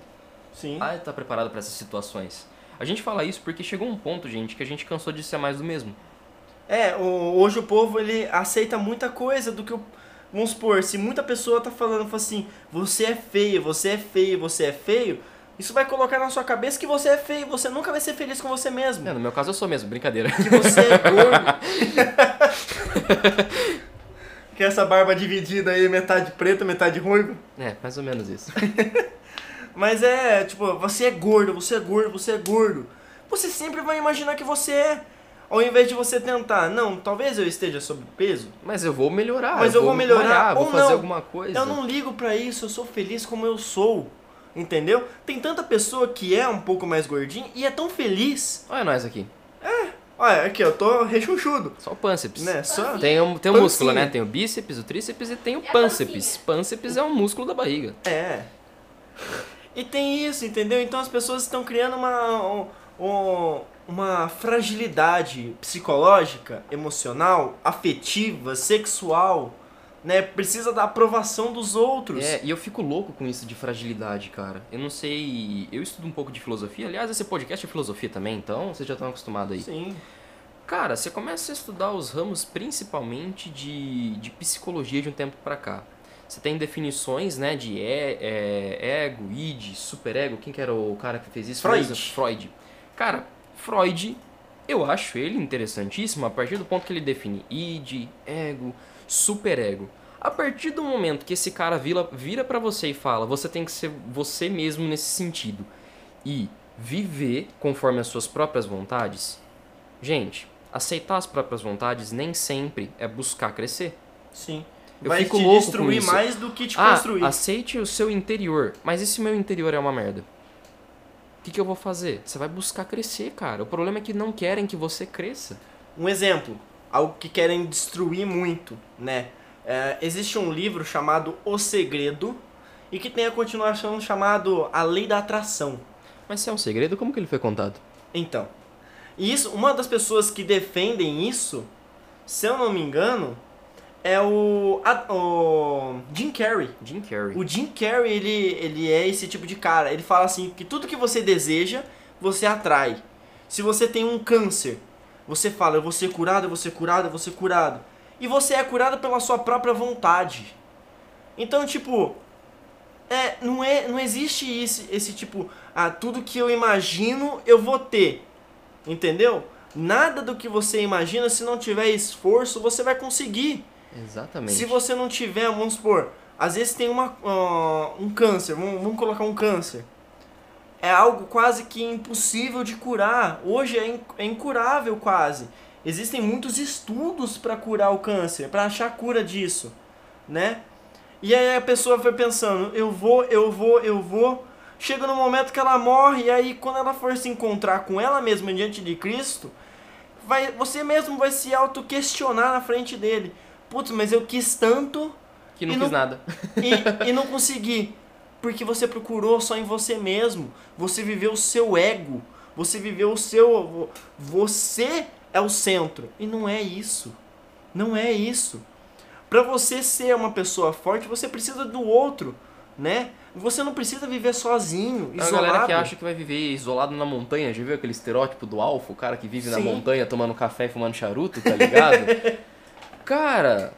Sim. a estar preparado para essas situações. A gente fala isso porque chegou um ponto, gente, que a gente cansou de ser mais do mesmo. É, hoje o povo ele aceita muita coisa do que o. Vamos supor, se muita pessoa tá falando fala assim, você é feio, você é feio, você é feio, isso vai colocar na sua cabeça que você é feio, você nunca vai ser feliz com você mesmo. É, no meu caso eu sou mesmo, brincadeira. Que você é gordo. que essa barba dividida aí, metade preta, metade ruiva. É, mais ou menos isso. Mas é, tipo, você é gordo, você é gordo, você é gordo. Você sempre vai imaginar que você é. Ao invés de você tentar, não, talvez eu esteja sob peso, Mas eu vou melhorar. Mas eu vou melhorar, malhar, vou ou fazer não. alguma coisa. Eu não ligo pra isso, eu sou feliz como eu sou. Entendeu? Tem tanta pessoa que é um pouco mais gordinha e é tão feliz. Olha nós aqui, Olha, aqui, eu tô rechonchudo, só o pânceps. né? Só. Tem um, tem Pancinha. músculo, né? Tem o bíceps, o tríceps e tem o pânceps. Pânceps é um músculo da barriga. É. E tem isso, entendeu? Então as pessoas estão criando uma, um- um- uma fragilidade psicológica, emocional, afetiva, sexual, né? Precisa da aprovação dos outros. É, e eu fico louco com isso de fragilidade, cara. Eu não sei. Eu estudo um pouco de filosofia. Aliás, esse podcast é filosofia também, então vocês já estão acostumados aí. Sim. Cara, você começa a estudar os ramos principalmente de, de psicologia de um tempo pra cá. Você tem definições, né, de é, é, ego, id, superego. Quem que era o cara que fez isso? Freud. Freud. Cara, Freud, eu acho ele interessantíssimo a partir do ponto que ele define id, ego, superego. A partir do momento que esse cara vira, vira para você e fala, você tem que ser você mesmo nesse sentido e viver conforme as suas próprias vontades. Gente, aceitar as próprias vontades nem sempre é buscar crescer. Sim. Eu vai fico te louco destruir com isso. mais do que te ah, construir. aceite o seu interior. Mas e se meu interior é uma merda? O que, que eu vou fazer? Você vai buscar crescer, cara. O problema é que não querem que você cresça. Um exemplo, algo que querem destruir muito, né? É, existe um livro chamado O Segredo e que tem a continuação chamado A Lei da Atração. Mas se é um segredo, como que ele foi contado? Então, e isso, uma das pessoas que defendem isso, se eu não me engano, é o, a- o Jim Carrey. Jim Carrey. O Jim Carrey, ele, ele é esse tipo de cara. Ele fala assim que tudo que você deseja, você atrai. Se você tem um câncer, você fala, eu vou ser curado, eu vou ser curado, eu vou ser curado. E você é curado pela sua própria vontade. Então, tipo, é, não, é, não existe esse, esse tipo, ah, tudo que eu imagino eu vou ter. Entendeu? Nada do que você imagina, se não tiver esforço, você vai conseguir. Exatamente. Se você não tiver, vamos supor, às vezes tem uma, ah, um câncer, vamos, vamos colocar um câncer. É algo quase que impossível de curar. Hoje é, in- é incurável quase. Existem muitos estudos para curar o câncer, para achar cura disso, né? E aí a pessoa foi pensando, eu vou, eu vou, eu vou. Chega no momento que ela morre, e aí quando ela for se encontrar com ela mesma diante de Cristo, vai, você mesmo vai se auto-questionar na frente dele. Putz, mas eu quis tanto Que não E quis não- nada. e, e não consegui. Porque você procurou só em você mesmo. Você viveu o seu ego. Você viveu o seu. Você é o centro. E não é isso. Não é isso. Pra você ser uma pessoa forte, você precisa do outro, né? Você não precisa viver sozinho, É a isolado. galera que acha que vai viver isolado na montanha, já viu aquele estereótipo do alfa, o cara que vive na Sim. montanha tomando café e fumando charuto, tá ligado? cara,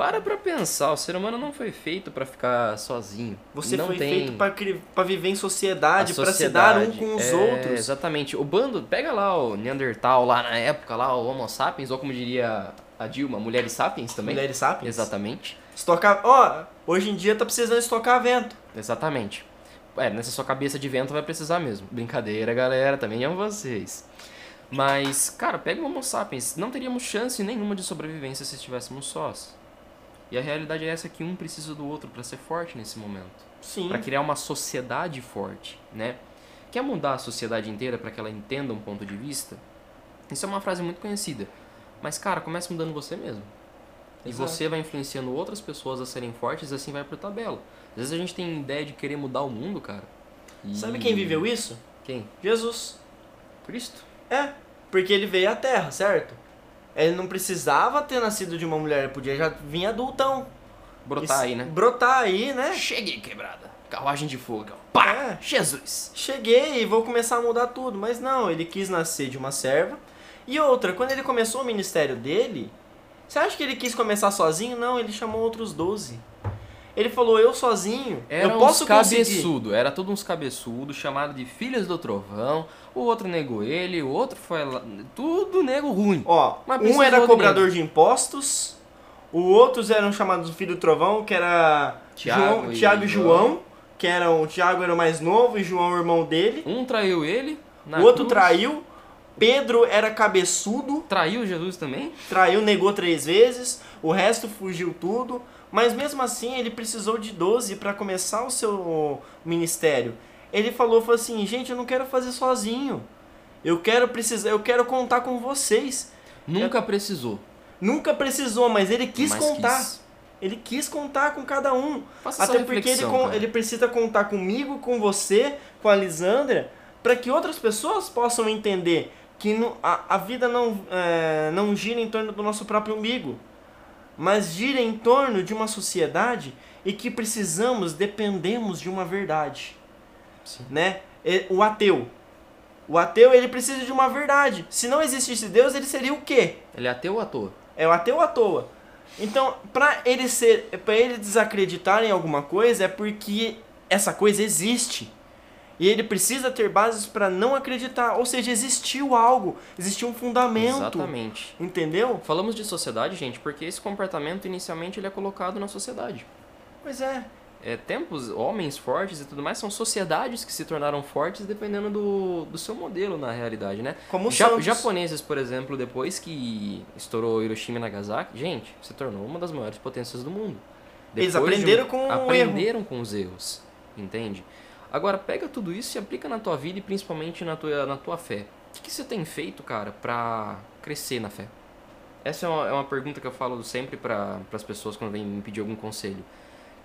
para pra pensar, o ser humano não foi feito pra ficar sozinho. Você não foi tem feito pra, pra viver em sociedade, a pra se dar um sociedade. com os É, outros. Exatamente. O bando, pega lá o Neandertal lá na época, lá o Homo sapiens, ou como diria a Dilma, mulheres sapiens também. Mulheres sapiens. Exatamente. Estocar. Ó, hoje em dia tá precisando estocar vento. Exatamente. É, nessa sua cabeça de vento vai precisar mesmo. Brincadeira, galera, também amo vocês. Mas, cara, pega o Homo sapiens. Não teríamos chance nenhuma de sobrevivência se estivéssemos sós. E a realidade é essa que um precisa do outro pra ser forte nesse momento. Sim. Pra criar uma sociedade forte, né? Quer mudar a sociedade inteira pra que ela entenda um ponto de vista? Isso é uma frase muito conhecida. Mas, cara, comece mudando você mesmo. E Exato. você vai influenciando outras pessoas a serem fortes e assim vai por tabela. Às vezes a gente tem ideia de querer mudar o mundo, cara. e- Sabe quem viveu isso? Quem? Jesus. Cristo. É, porque ele veio à Terra, certo? Ele não precisava ter nascido de uma mulher, ele podia já vir adultão. Brotar Isso- aí, né? Brotar aí, né? Cheguei, quebrada. Carruagem de fogo. Pá! É. Jesus! Cheguei e vou começar a mudar tudo. Mas não, ele quis nascer de uma serva. E outra, quando ele começou o ministério dele, você acha que ele quis começar sozinho? Não, ele chamou outros 12. Ele falou, eu sozinho, Era eu posso uns conseguir. cabeçudo, era tudo uns cabeçudo, chamado de filhos do trovão. O outro negou ele, o outro foi lá. Tudo nego ruim. Ó, Mas um era do cobrador de impostos, o outros eram chamados Filho do Trovão, que era Tiago João, e Tiago João. João, que eram, o Tiago era o mais novo e João o irmão dele. Um traiu ele. o outro cruz. traiu, Pedro era cabeçudo, Traiu Jesus também? traiu, negou três vezes, o resto fugiu tudo, mas mesmo assim ele precisou de 12 para começar o seu ministério. Ele falou, falou assim, gente, eu não quero fazer sozinho. Eu quero precisar, eu quero contar com vocês. Nunca precisou. Nunca precisou, mas ele quis mas contar. quis. Ele quis contar com cada um. Faça Até porque ele, cara. ele precisa contar comigo, com você, com a Lisandra, para que outras pessoas possam entender que a, a vida não, é, não gira em torno do nosso próprio umbigo, mas gira em torno de uma sociedade e que precisamos, dependemos de uma verdade. Sim. Né? O ateu. O ateu ele precisa de uma verdade. Se não existisse Deus, ele seria o quê? Ele é ateu à toa. É o ateu à toa. Então, pra ele ser, para ele desacreditar em alguma coisa é porque essa coisa existe. E ele precisa ter bases para não acreditar, ou seja, existiu algo, existiu um fundamento. Exatamente. Entendeu? Falamos de sociedade, gente, porque esse comportamento inicialmente ele é colocado na sociedade. Pois é. é, tempos, homens fortes e tudo mais, são sociedades que se tornaram fortes dependendo do, do seu modelo na realidade, né? Como Ja- Santos. japoneses, por exemplo, depois que estourou Hiroshima e Nagasaki, gente, se tornou uma das maiores potências do mundo. Eles Depois de aprenderam com o Aprenderam com os erros, entende? Agora, pega tudo isso e aplica na tua vida e principalmente na tua, na tua fé. O que, que você tem feito, cara, pra crescer na fé? Essa é uma, é uma pergunta que eu falo sempre para as pessoas quando vêm me pedir algum conselho.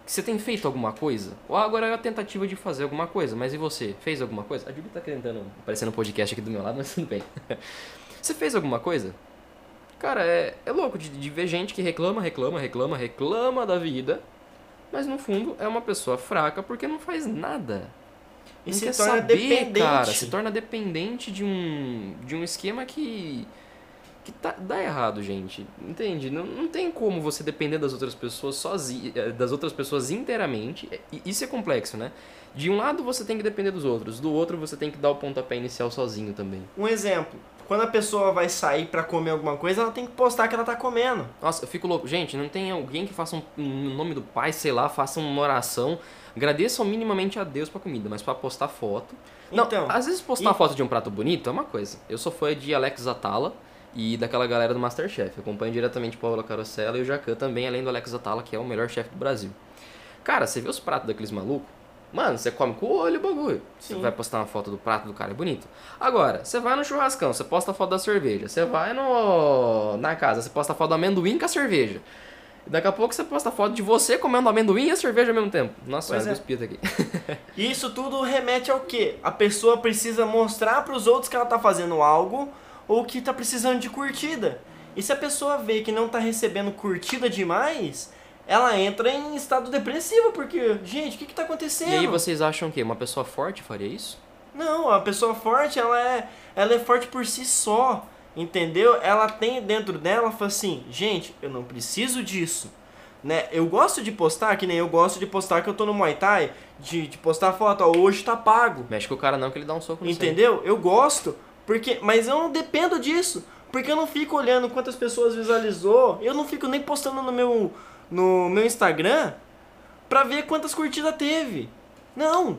Você tem feito alguma coisa? Ou agora é a tentativa de fazer alguma coisa, mas e você? Fez alguma coisa? A Júlia tá tentando aparecer no podcast aqui do meu lado, mas tudo bem. você fez alguma coisa? Cara, é, é louco de, de ver gente que reclama, reclama, reclama, reclama da vida, mas no fundo é uma pessoa fraca porque não faz nada. E não se quer torna saber, dependente. cara. Se torna dependente de um, de um esquema que que tá, dá errado, gente. Entende? Não, não tem como você depender das outras pessoas sozinho, das outras pessoas inteiramente. E isso é complexo, né? De um lado você tem que depender dos outros, do outro você tem que dar o pontapé inicial sozinho também. Um exemplo. Quando a pessoa vai sair pra comer alguma coisa, ela tem que postar que ela tá comendo. Nossa, eu fico louco. Gente, não tem alguém que faça um, no nome do pai, sei lá, faça uma oração. Agradeçam minimamente a Deus pra comida, mas pra postar foto. Não, Então, às vezes postar e- foto de um prato bonito é uma coisa. Eu sou fã de Alex Atala e daquela galera do Masterchef. Eu acompanho diretamente Paula Carosella e o Jacan também, além do Alex Atala, que é o melhor chefe do Brasil. Cara, você vê os pratos daqueles malucos? Mano, você come com o olho o bagulho. Você Sim. vai postar uma foto do prato do cara, é bonito. Agora, você vai no churrascão, você posta a foto da cerveja. Você vai no na casa, você posta a foto do amendoim com a cerveja. Daqui a pouco você posta a foto de você comendo amendoim e a cerveja ao mesmo tempo. Nossa, Pois eu é. cuspida aqui. E isso tudo remete ao quê? A pessoa precisa mostrar pros outros que ela tá fazendo algo ou que tá precisando de curtida. E se a pessoa vê que não tá recebendo curtida demais, ela entra em estado depressivo, porque, gente, o que que tá acontecendo? E aí vocês acham que uma pessoa forte faria isso? Não, a pessoa forte, ela é, ela é forte por si só, entendeu? Ela tem dentro dela, fala assim, gente, eu não preciso disso, né? Eu gosto de postar, que nem eu gosto de postar que eu tô no Muay Thai, de, de postar foto, ó, hoje tá pago, Mexe com o cara não que ele dá um soco no centro. entendeu? Eu gosto, porque, mas eu não dependo disso, porque eu não fico olhando quantas pessoas visualizou, eu não fico nem postando no meu, no meu Instagram pra ver quantas curtidas teve. Não.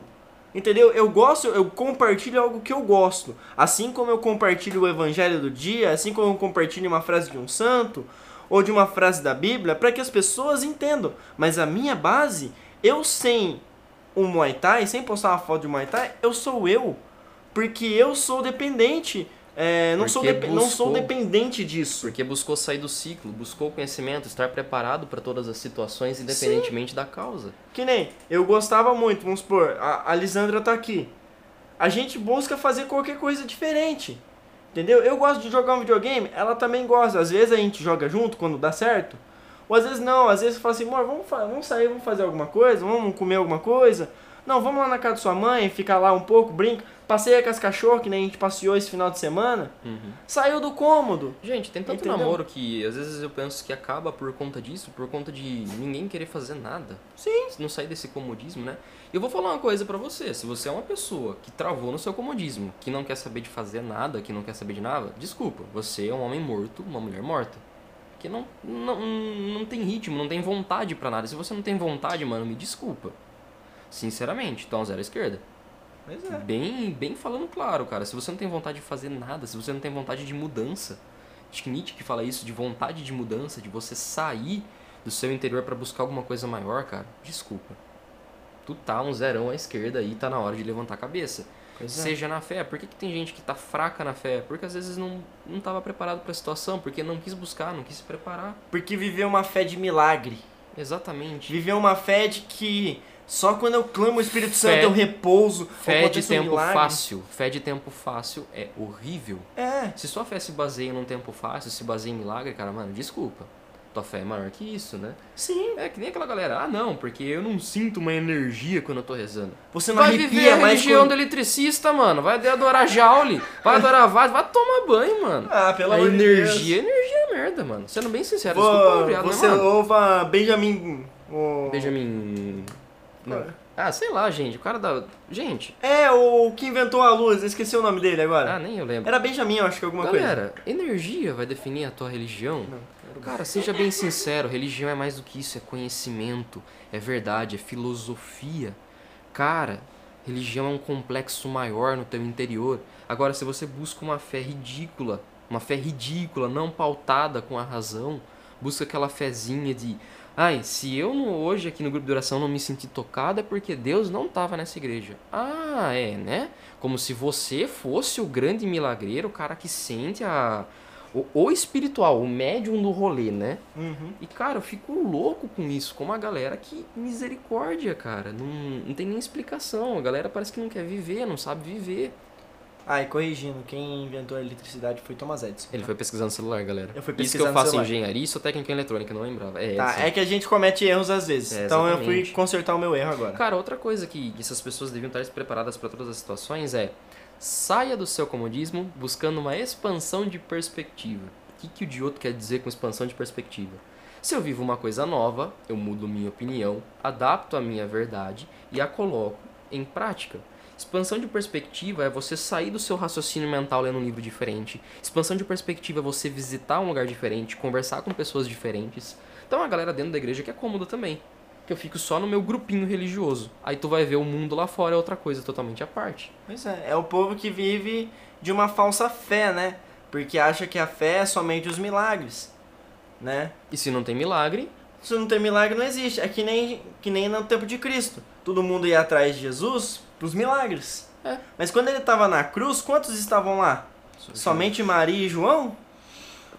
Entendeu? Eu gosto, eu compartilho algo que eu gosto. Assim como eu compartilho o evangelho do dia, assim como eu compartilho uma frase de um santo ou de uma frase da Bíblia, para que as pessoas entendam. Mas a minha base, eu sem o Muay Thai, sem postar uma foto de Muay Thai, eu sou eu. Porque eu sou dependente. é, não, sou depe- não sou buscou- dependente disso. Porque buscou sair do ciclo, buscou conhecimento, estar preparado para todas as situações, independentemente da causa. Que nem, eu gostava muito, vamos supor, a, a Lisandra tá aqui. A gente busca fazer qualquer coisa diferente. Entendeu? Eu gosto de jogar um videogame, ela também gosta. Às vezes a gente joga junto quando dá certo. Ou às vezes não, às vezes fala assim, amor, vamos, vamos sair, vamos fazer alguma coisa, vamos comer alguma coisa. Não, vamos lá na casa da sua mãe, ficar lá um pouco, brinca. Passeia com as cachorras, que nem a gente passeou esse final de semana. Saiu do cômodo. Gente, tem tanto Entendeu? namoro que às vezes eu penso que acaba por conta disso, por conta de ninguém querer fazer nada. Sim. Não sair desse comodismo, né? E eu vou falar uma coisa pra você, se você é uma pessoa que travou no seu comodismo, que não quer saber de fazer nada, que não quer saber de nada, desculpa, você é um homem morto, uma mulher morta. Que não, não, não tem ritmo, não tem vontade pra nada. Se você não tem vontade, mano, me desculpa. Sinceramente, então zero à esquerda. Pois é. Bem, bem falando claro, cara. Se você não tem vontade de fazer nada, se você não tem vontade de mudança, acho que Nietzsche que fala isso, de vontade de mudança, de você sair do seu interior pra buscar alguma coisa maior, cara, desculpa. Tu tá um zerão à esquerda aí, tá na hora de levantar a cabeça. Pois é. Seja na fé. Por que, que tem gente que tá fraca na fé? Porque às vezes não, não tava preparado pra situação, porque não quis buscar, não quis se preparar. Porque viveu uma fé de milagre. Exatamente. Viveu uma fé de que só quando eu clamo o Espírito Santo Fé- eu repouso. Fé de tempo milagre. fácil. Fé de tempo fácil é horrível. É. Se sua fé se baseia num tempo fácil, se baseia em milagre, cara, mano, desculpa. Tua fé é maior que isso, né? Sim. É que nem aquela galera, ah não, porque eu não sinto uma energia quando eu tô rezando. Você não Vai viver arrepia a mais religião quando... do eletricista, mano. Vai adorar Jaule, vai adorar Vaz, vai tomar banho, mano. Ah, pelo a amor de energia, energia é merda, mano. Sendo bem sincero, Deus. desculpa, Pô, obrigado, você né, louva Benjamin... O... Benjamin... Não. Ah, sei lá, gente, o cara da... Gente, É, o que inventou a luz, esqueci o nome dele agora. ah, nem eu lembro. Era Benjamin, eu acho que alguma coisa. Galera, energia vai definir a tua religião? Cara, seja bem sincero, religião é mais do que isso, é conhecimento, é verdade, é filosofia. Cara, religião é um complexo maior no teu interior. Agora, se você busca uma fé ridícula, uma fé ridícula, não pautada com a razão, busca aquela fezinha de Ai, se eu não, hoje aqui no grupo de oração não me senti tocado é porque Deus não estava nessa igreja. Ah, é, né? Como se você fosse o grande milagreiro, o cara que sente a, o, o espiritual, o médium do rolê, né? Uhum. E, cara, eu fico louco com isso, com uma galera que misericórdia, cara. Não, não tem nem explicação. A galera parece que não quer viver, não sabe viver. Ah, e corrigindo, quem inventou a eletricidade foi Thomas Edison. Ele foi pesquisar no celular, galera. Eu fui Isso que eu faço celular. engenharia sou técnico em eletrônica, não lembrava. É, Tá, é que a gente comete erros às vezes. É, então eu fui consertar o meu erro agora. Cara, outra coisa que essas pessoas deviam estar preparadas para todas as situações é saia do seu comodismo buscando uma expansão de perspectiva. O que, que o Dioto quer dizer com expansão de perspectiva? Se eu vivo uma coisa nova, eu mudo minha opinião, adapto a minha verdade e a coloco em prática. Expansão de perspectiva é você sair do seu raciocínio mental lendo um livro diferente. Expansão de perspectiva é você visitar um lugar diferente, conversar com pessoas diferentes. Então a galera dentro da igreja que é cômoda também. Que eu fico só no meu grupinho religioso. Aí tu vai ver o mundo lá fora é outra coisa totalmente à parte. Pois é, é o povo que vive de uma falsa fé, né? Porque acha que a fé é somente os milagres, né? E se não tem milagre, Se não tem milagre, não existe. É que nem, que nem no tempo de Cristo. Todo mundo ia atrás de Jesus pros milagres. É. Mas quando ele estava na cruz, quantos estavam lá? Somente Maria e João?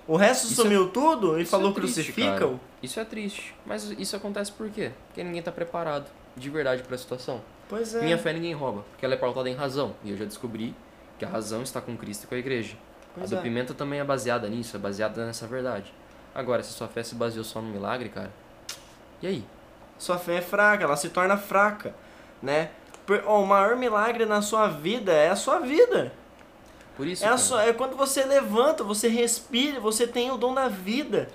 O resto Isso é- sumiu tudo e isso falou é cara. Isso é triste. Mas isso acontece por quê? Porque ninguém tá preparado de verdade para a situação. Pois é. Minha fé ninguém rouba, porque ela é pautada em razão. E eu já descobri que a razão está com Cristo e com a igreja. Pois a do é. Pimenta também é baseada nisso, é baseada nessa verdade. Agora, se sua fé se baseou só no milagre, cara, e aí? Sua fé é fraca, ela se torna fraca, né? O maior milagre na sua vida é a sua vida. Por isso, É, sua- é quando você levanta, você respira, você tem o dom da vida.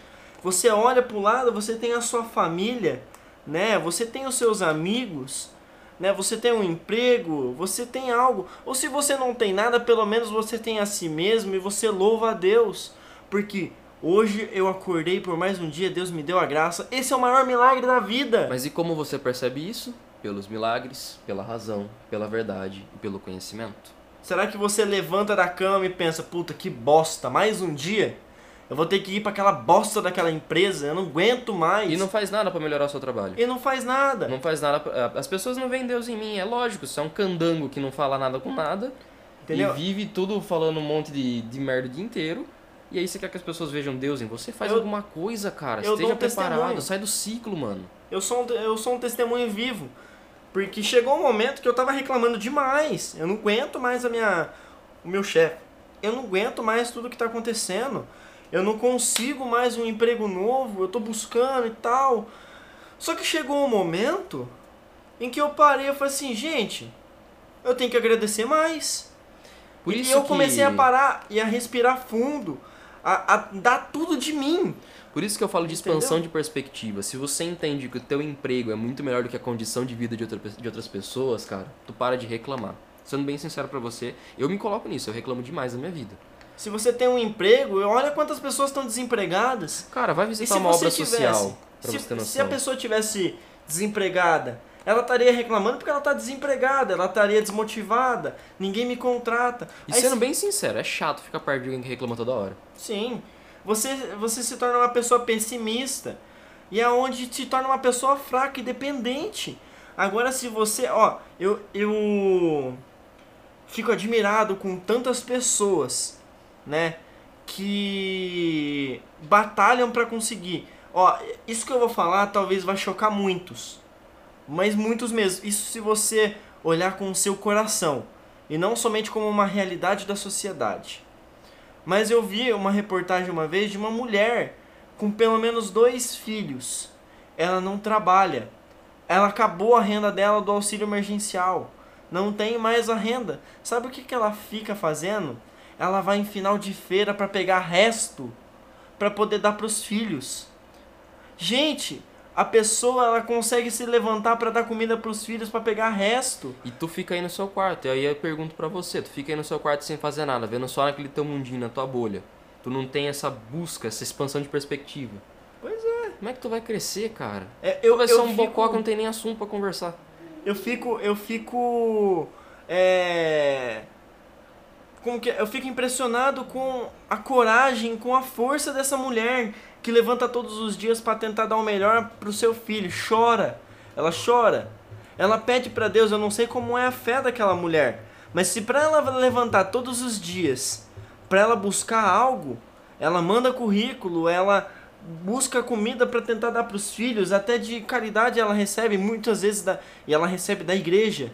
Você olha pro lado, você tem a sua família, né? Você tem os seus amigos, né? Você tem um emprego, você tem algo. Ou se você não tem nada, pelo menos você tem a si mesmo e você louva a Deus. Porque hoje eu acordei por mais um dia, Deus me deu a graça. Esse é o maior milagre da vida. Mas e como você percebe isso? Pelos milagres, pela razão, pela verdade e pelo conhecimento. Será que você levanta da cama e pensa, puta que bosta, mais um dia? Eu vou ter que ir pra aquela bosta daquela empresa, eu não aguento mais. E não faz nada pra melhorar o seu trabalho. E não faz nada. Não faz nada. pra- As pessoas não veem Deus em mim, é lógico. Você é um candango que não fala nada com nada. Entendeu? E vive tudo falando um monte de, de merda o dia inteiro. E aí você quer que as pessoas vejam Deus em você? Faz Eu- alguma coisa, cara. Esteja preparado. testemunho. Sai do ciclo, mano. Eu sou, um, eu sou um testemunho vivo. Porque chegou um momento que eu tava reclamando demais. Eu não aguento mais a minha, o meu chefe. Eu não aguento mais tudo que tá acontecendo. Eu não consigo mais um emprego novo. Eu tô buscando e tal. Só que chegou um momento em que eu parei e falei assim, gente, eu tenho que agradecer mais. Por e eu que- comecei a parar e a respirar fundo. A, a dar tudo de mim. Por isso que eu falo de expansão Entendeu? de perspectiva. Se você entende que o teu emprego é muito melhor do que a condição de vida de, outra, de outras pessoas, cara, tu para de reclamar. Sendo bem sincero pra você, eu me coloco nisso, eu reclamo demais na minha vida. Se você tem um emprego, olha quantas pessoas estão desempregadas. Cara, vai visitar uma obra você social, tivesse, pra se, você ter se a noção. pessoa tivesse desempregada, ela estaria reclamando porque ela está desempregada, ela estaria desmotivada, ninguém me contrata. E Aí sendo se- bem sincero, é chato ficar perto de alguém que reclama toda hora. Sim, você, você se torna uma pessoa pessimista e é onde te torna uma pessoa fraca e dependente. Agora se você, ó, eu eu fico admirado com tantas pessoas, né, que batalham para conseguir. Ó, isso que eu vou falar talvez vai chocar muitos. Mas muitos mesmo. Isso se você olhar com o seu coração e não somente como uma realidade da sociedade. Mas eu vi uma reportagem uma vez de uma mulher com pelo menos dois filhos. Ela não trabalha. Ela acabou a renda dela do auxílio emergencial. Não tem mais a renda. Sabe o que, que ela fica fazendo? Ela vai em final de feira para pegar resto para poder dar para os filhos. Gente, a pessoa ela consegue se levantar para dar comida para os filhos para pegar resto. E tu fica aí no seu quarto, e aí eu pergunto pra você, tu fica aí no seu quarto sem fazer nada, vendo só naquele teu mundinho, na tua bolha. tu não tem essa busca, essa expansão de perspectiva. Pois é. Como é que tu vai crescer, cara? É, Tu eu, vai ser um fico- bocó que não tem nem assunto pra conversar. Eu fico. Eu fico. É. Como que é? Eu fico impressionado com a coragem, com a força dessa mulher que levanta todos os dias para tentar dar o melhor pro seu filho. Chora. Ela chora. Ela pede para Deus, eu não sei como é a fé daquela mulher, mas se para ela levantar todos os dias, para ela buscar algo, ela manda currículo, ela busca comida para tentar dar para os filhos, até de caridade ela recebe muitas vezes da, e ela recebe da igreja.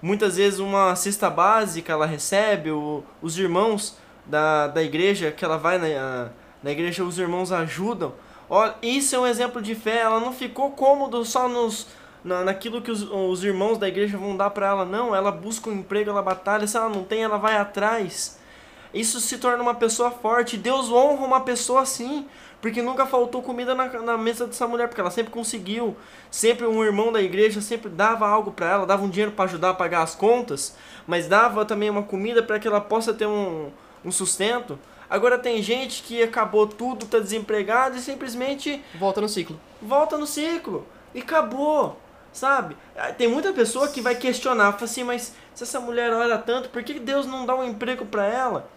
Muitas vezes uma cesta básica ela recebe, o, os irmãos da, da igreja que ela vai na, na igreja, os irmãos ajudam. Olha, isso é um exemplo de fé. Ela não ficou cômodo só nos, na, naquilo que os, os irmãos da igreja vão dar para ela. Não, ela busca um emprego, ela batalha. Se ela não tem, ela vai atrás. Isso se torna uma pessoa forte. Deus honra uma pessoa assim. Porque nunca faltou comida na, na mesa dessa mulher, porque ela sempre conseguiu. Sempre um irmão da igreja sempre dava algo para ela, dava um dinheiro para ajudar a pagar as contas, mas dava também uma comida para que ela possa ter um, um sustento. Agora tem gente que acabou tudo, tá desempregado e simplesmente Volta no ciclo. volta no ciclo e acabou, sabe? Ah, Tem muita pessoa que vai questionar, fala assim, mas se essa mulher ora tanto, por que Deus não dá um emprego para ela?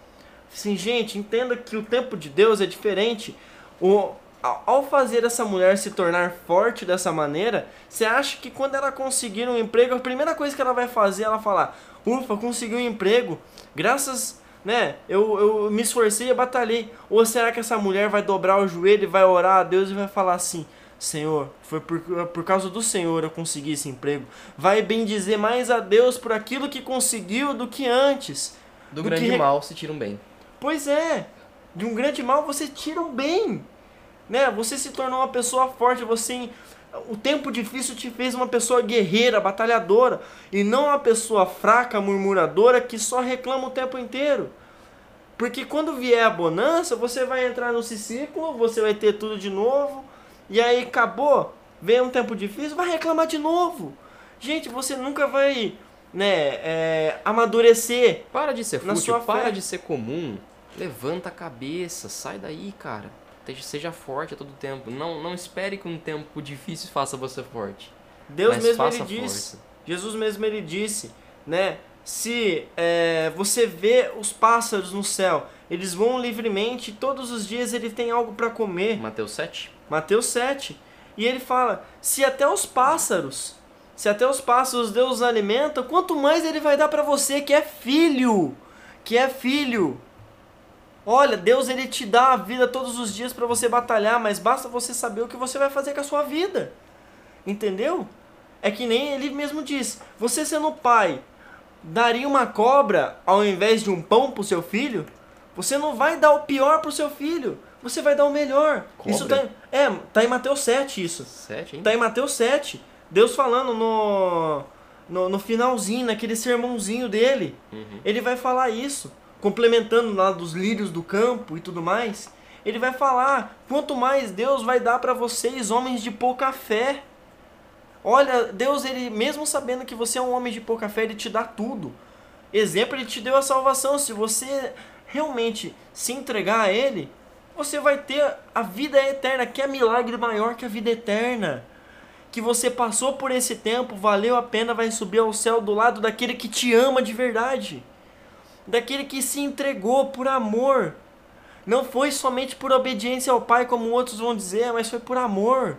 Assim, gente, entenda que o tempo de Deus é diferente. O, ao fazer essa mulher se tornar forte dessa maneira, você acha que quando ela conseguir um emprego, a primeira coisa que ela vai fazer é ela falar: Ufa, consegui um emprego, graças, né? Eu, eu me esforcei e batalhei. Ou será que essa mulher vai dobrar o joelho e vai orar a Deus e vai falar assim: Senhor, foi por, por causa do Senhor eu consegui esse emprego. Vai bem dizer mais a Deus por aquilo que conseguiu do que antes. Do, Do grande que- mal se tira um bem. Pois é, de um grande mal você tira um bem. Né? Você se tornou uma pessoa forte, você o tempo difícil te fez uma pessoa guerreira, batalhadora, e não uma pessoa fraca, murmuradora que só reclama o tempo inteiro. Porque quando vier a bonança, você vai entrar nesse ciclo, você vai ter tudo de novo, e aí acabou, vem um tempo difícil, vai reclamar de novo. Gente, você nunca vai, né, é, amadurecer. Para de ser fútil, para fé. de ser comum. Levanta a cabeça, sai daí, cara. Seja forte a todo tempo. Não, não espere que um tempo difícil faça você forte. Deus mesmo ele disse. Jesus mesmo ele disse, né? Se é, você vê os pássaros no céu, eles voam livremente, todos os dias ele tem algo para comer. Mateus 7? Mateus 7. E ele fala: se até os pássaros, se até os pássaros Deus os alimenta, quanto mais ele vai dar para você que é filho, que é filho. Olha, Deus ele te dá a vida todos os dias para você batalhar, mas basta você saber o que você vai fazer com a sua vida. Entendeu? É que nem ele mesmo diz: você sendo pai, daria uma cobra ao invés de um pão pro seu filho? Você não vai dar o pior pro seu filho, você vai dar o melhor. Isso tá, Cobra? é, tá em Mateus 7 isso. 7, hein? Tá em Mateus 7. Deus falando no, no, no finalzinho, naquele sermãozinho dele. Uhum. Ele vai falar isso, complementando lá dos lírios do campo e tudo mais. Ele vai falar: quanto mais Deus vai dar para vocês, homens de pouca fé. Olha, Deus, ele mesmo sabendo que você é um homem de pouca fé, ele te dá tudo. Exemplo, ele te deu a salvação. Se você realmente se entregar a ele, você vai ter a vida eterna, que é milagre maior que a vida eterna. Que você passou por esse tempo, valeu a pena, vai subir ao céu do lado daquele que te ama de verdade. Daquele que se entregou por amor. Não foi somente por obediência ao Pai, como outros vão dizer, mas foi por amor.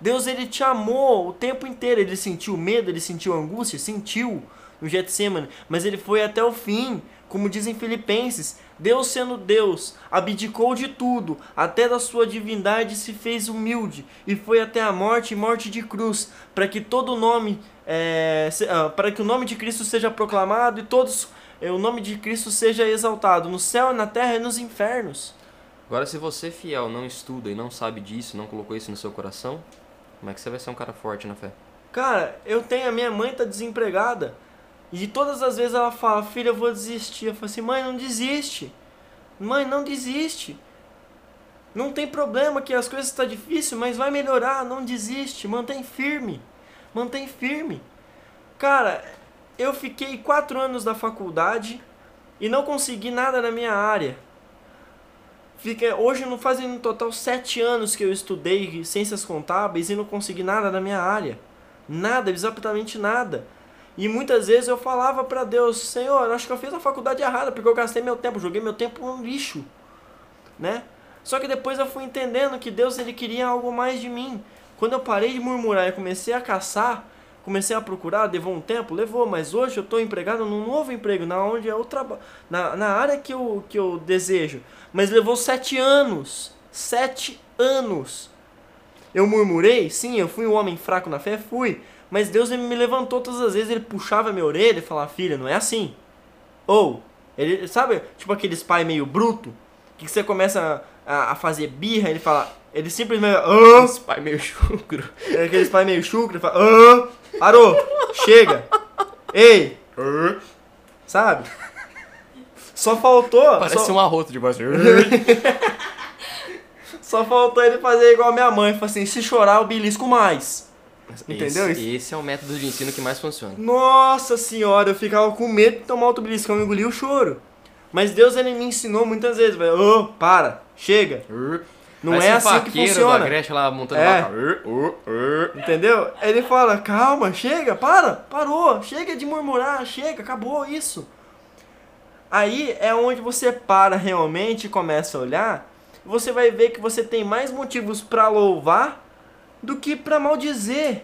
Deus ele te amou o tempo inteiro. Ele sentiu medo, ele sentiu angústia, sentiu no Getsemane, mas ele foi até o fim. Como dizem Filipenses, Deus sendo Deus, abdicou de tudo, até da sua divindade se fez humilde e foi até a morte e morte de cruz, para que todo nome, é, para que o nome de Cristo seja proclamado e todos o nome de Cristo seja exaltado no céu, na terra e nos infernos. Agora, se você, fiel, não estuda e não sabe disso, não colocou isso no seu coração, como é que você vai ser um cara forte na fé? Cara, eu tenho, a minha mãe tá desempregada. E todas as vezes ela fala, filha, eu vou desistir. Eu falo assim, mãe, não desiste. Mãe, não desiste. Não tem problema que as coisas estão tá difíceis, mas vai melhorar, não desiste. Mantém firme. Mantém firme. Cara, eu fiquei quatro anos na faculdade e não consegui nada na minha área. Fica, hoje não fazem no total sete anos que eu estudei ciências contábeis e não consegui nada na minha área. Nada, absolutamente nada. E muitas vezes eu falava para Deus, Senhor, acho que eu fiz a faculdade errada, porque eu gastei meu tempo, joguei meu tempo no lixo, né? Só que depois eu fui entendendo que Deus ele queria algo mais de mim. Quando eu parei de murmurar e comecei a caçar, comecei a procurar, levou um tempo, levou, mas hoje eu estou empregado num novo emprego, na onde eu trabalho, na, na área que eu, que eu desejo. Mas levou sete anos, sete anos. Eu murmurei, sim, eu fui um homem fraco na fé, fui. Mas Deus me levantou todas as vezes, ele puxava minha orelha e falava, filha, não é assim. Ou, ele, sabe, tipo aqueles pai meio bruto, que você começa a, a fazer birra, ele fala, ele simplesmente, ah, Esse pai meio chucro. é aqueles pai meio chucro, ele fala, ah, parou, chega, ei, ah", sabe? Só faltou, Parece só, um arroto de voz. só faltou ele fazer igual a minha mãe, falar assim, se chorar eu belisco mais. Entendeu esse, isso? esse é o método de ensino que mais funciona. Nossa senhora, eu ficava com medo de tomar outro beliscão e engolir o choro. Mas Deus ele me ensinou muitas vezes, velho. Ô, para, chega. Não Parece é um assim que funciona. da lá montando É. vaca. Entendeu? Ele fala, calma, chega, para, parou, chega de murmurar, chega, acabou isso. Aí é onde você para realmente e começa a olhar, você vai ver que você tem mais motivos pra louvar do que pra maldizer.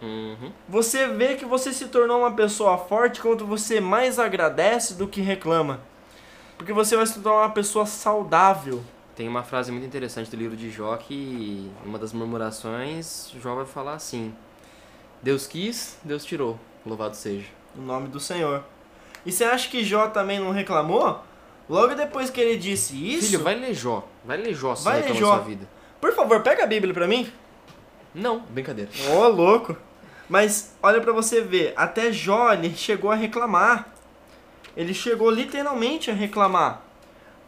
Uhum. Você vê que você se tornou uma pessoa forte quando você mais agradece do que reclama. Porque você vai se tornar uma pessoa saudável. Tem uma frase muito interessante do livro de Jó que, uma das murmurações, Jó vai falar assim: Deus quis, Deus tirou. Louvado seja. No nome do Senhor. E você acha que Jó também não reclamou? Logo depois que ele disse isso. Filho, vai ler Jó. Vai ler Jó se Vai vai ler Jó. sua vida. Por favor, pega a Bíblia pra mim. Não, brincadeira. Ô, louco. Mas olha pra você ver, até Jó ele chegou a reclamar. Ele chegou literalmente a reclamar.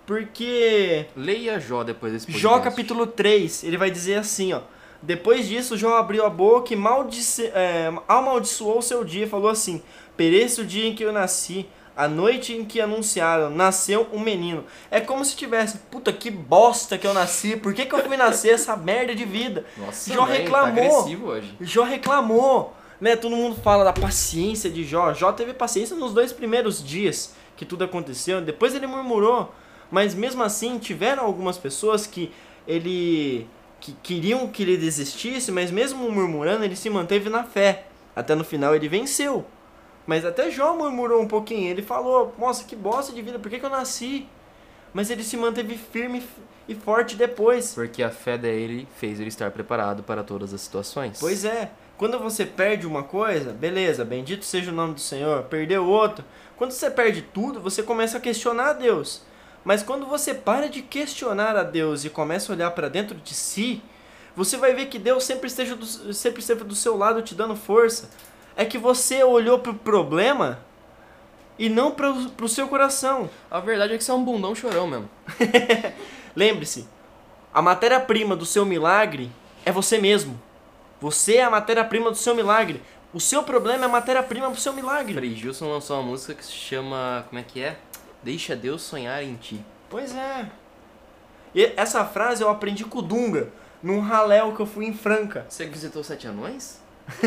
Porque Leia Jó depois desse podcast. Jó capítulo 3, ele vai dizer assim, ó. Depois disso, Jó abriu a boca e maldice, é, amaldiçoou o seu dia e falou assim: Pereça o dia em que eu nasci, a noite em que anunciaram, nasceu um menino. É como se tivesse, puta que bosta que eu nasci, por que, que eu fui nascer essa merda de vida? Nossa, Jó velho, reclamou. Tá hoje. Jó reclamou, né? Todo mundo fala da paciência de Jó. Jó teve paciência nos dois primeiros dias que tudo aconteceu. Depois ele murmurou, mas mesmo assim tiveram algumas pessoas que ele que queriam que ele desistisse, mas mesmo murmurando ele se manteve na fé. Até no final ele venceu. Mas até Jó murmurou um pouquinho. Ele falou: Nossa, que bosta de vida, por que, que eu nasci? Mas ele se manteve firme e forte depois. Porque a fé dele fez ele estar preparado para todas as situações. Pois é, quando você perde uma coisa, beleza, bendito seja o nome do Senhor, perdeu outra. Quando você perde tudo, você começa a questionar a Deus. Mas quando você para de questionar a Deus e começa a olhar para dentro de si, você vai ver que Deus sempre, esteja do, sempre esteve do seu lado te dando força. É que você olhou pro problema e não pro, pro seu coração. A verdade é que você é um bundão chorão mesmo. Lembre-se, a matéria-prima do seu milagre é você mesmo. Você é a matéria-prima do seu milagre. O seu problema é a matéria-prima do seu milagre. Frei Gilson lançou uma música que se chama. Como é que é? Deixa Deus sonhar em ti. Pois é. E essa frase eu aprendi com o Dunga, num raléu que eu fui em Franca. Você visitou Sete Anões?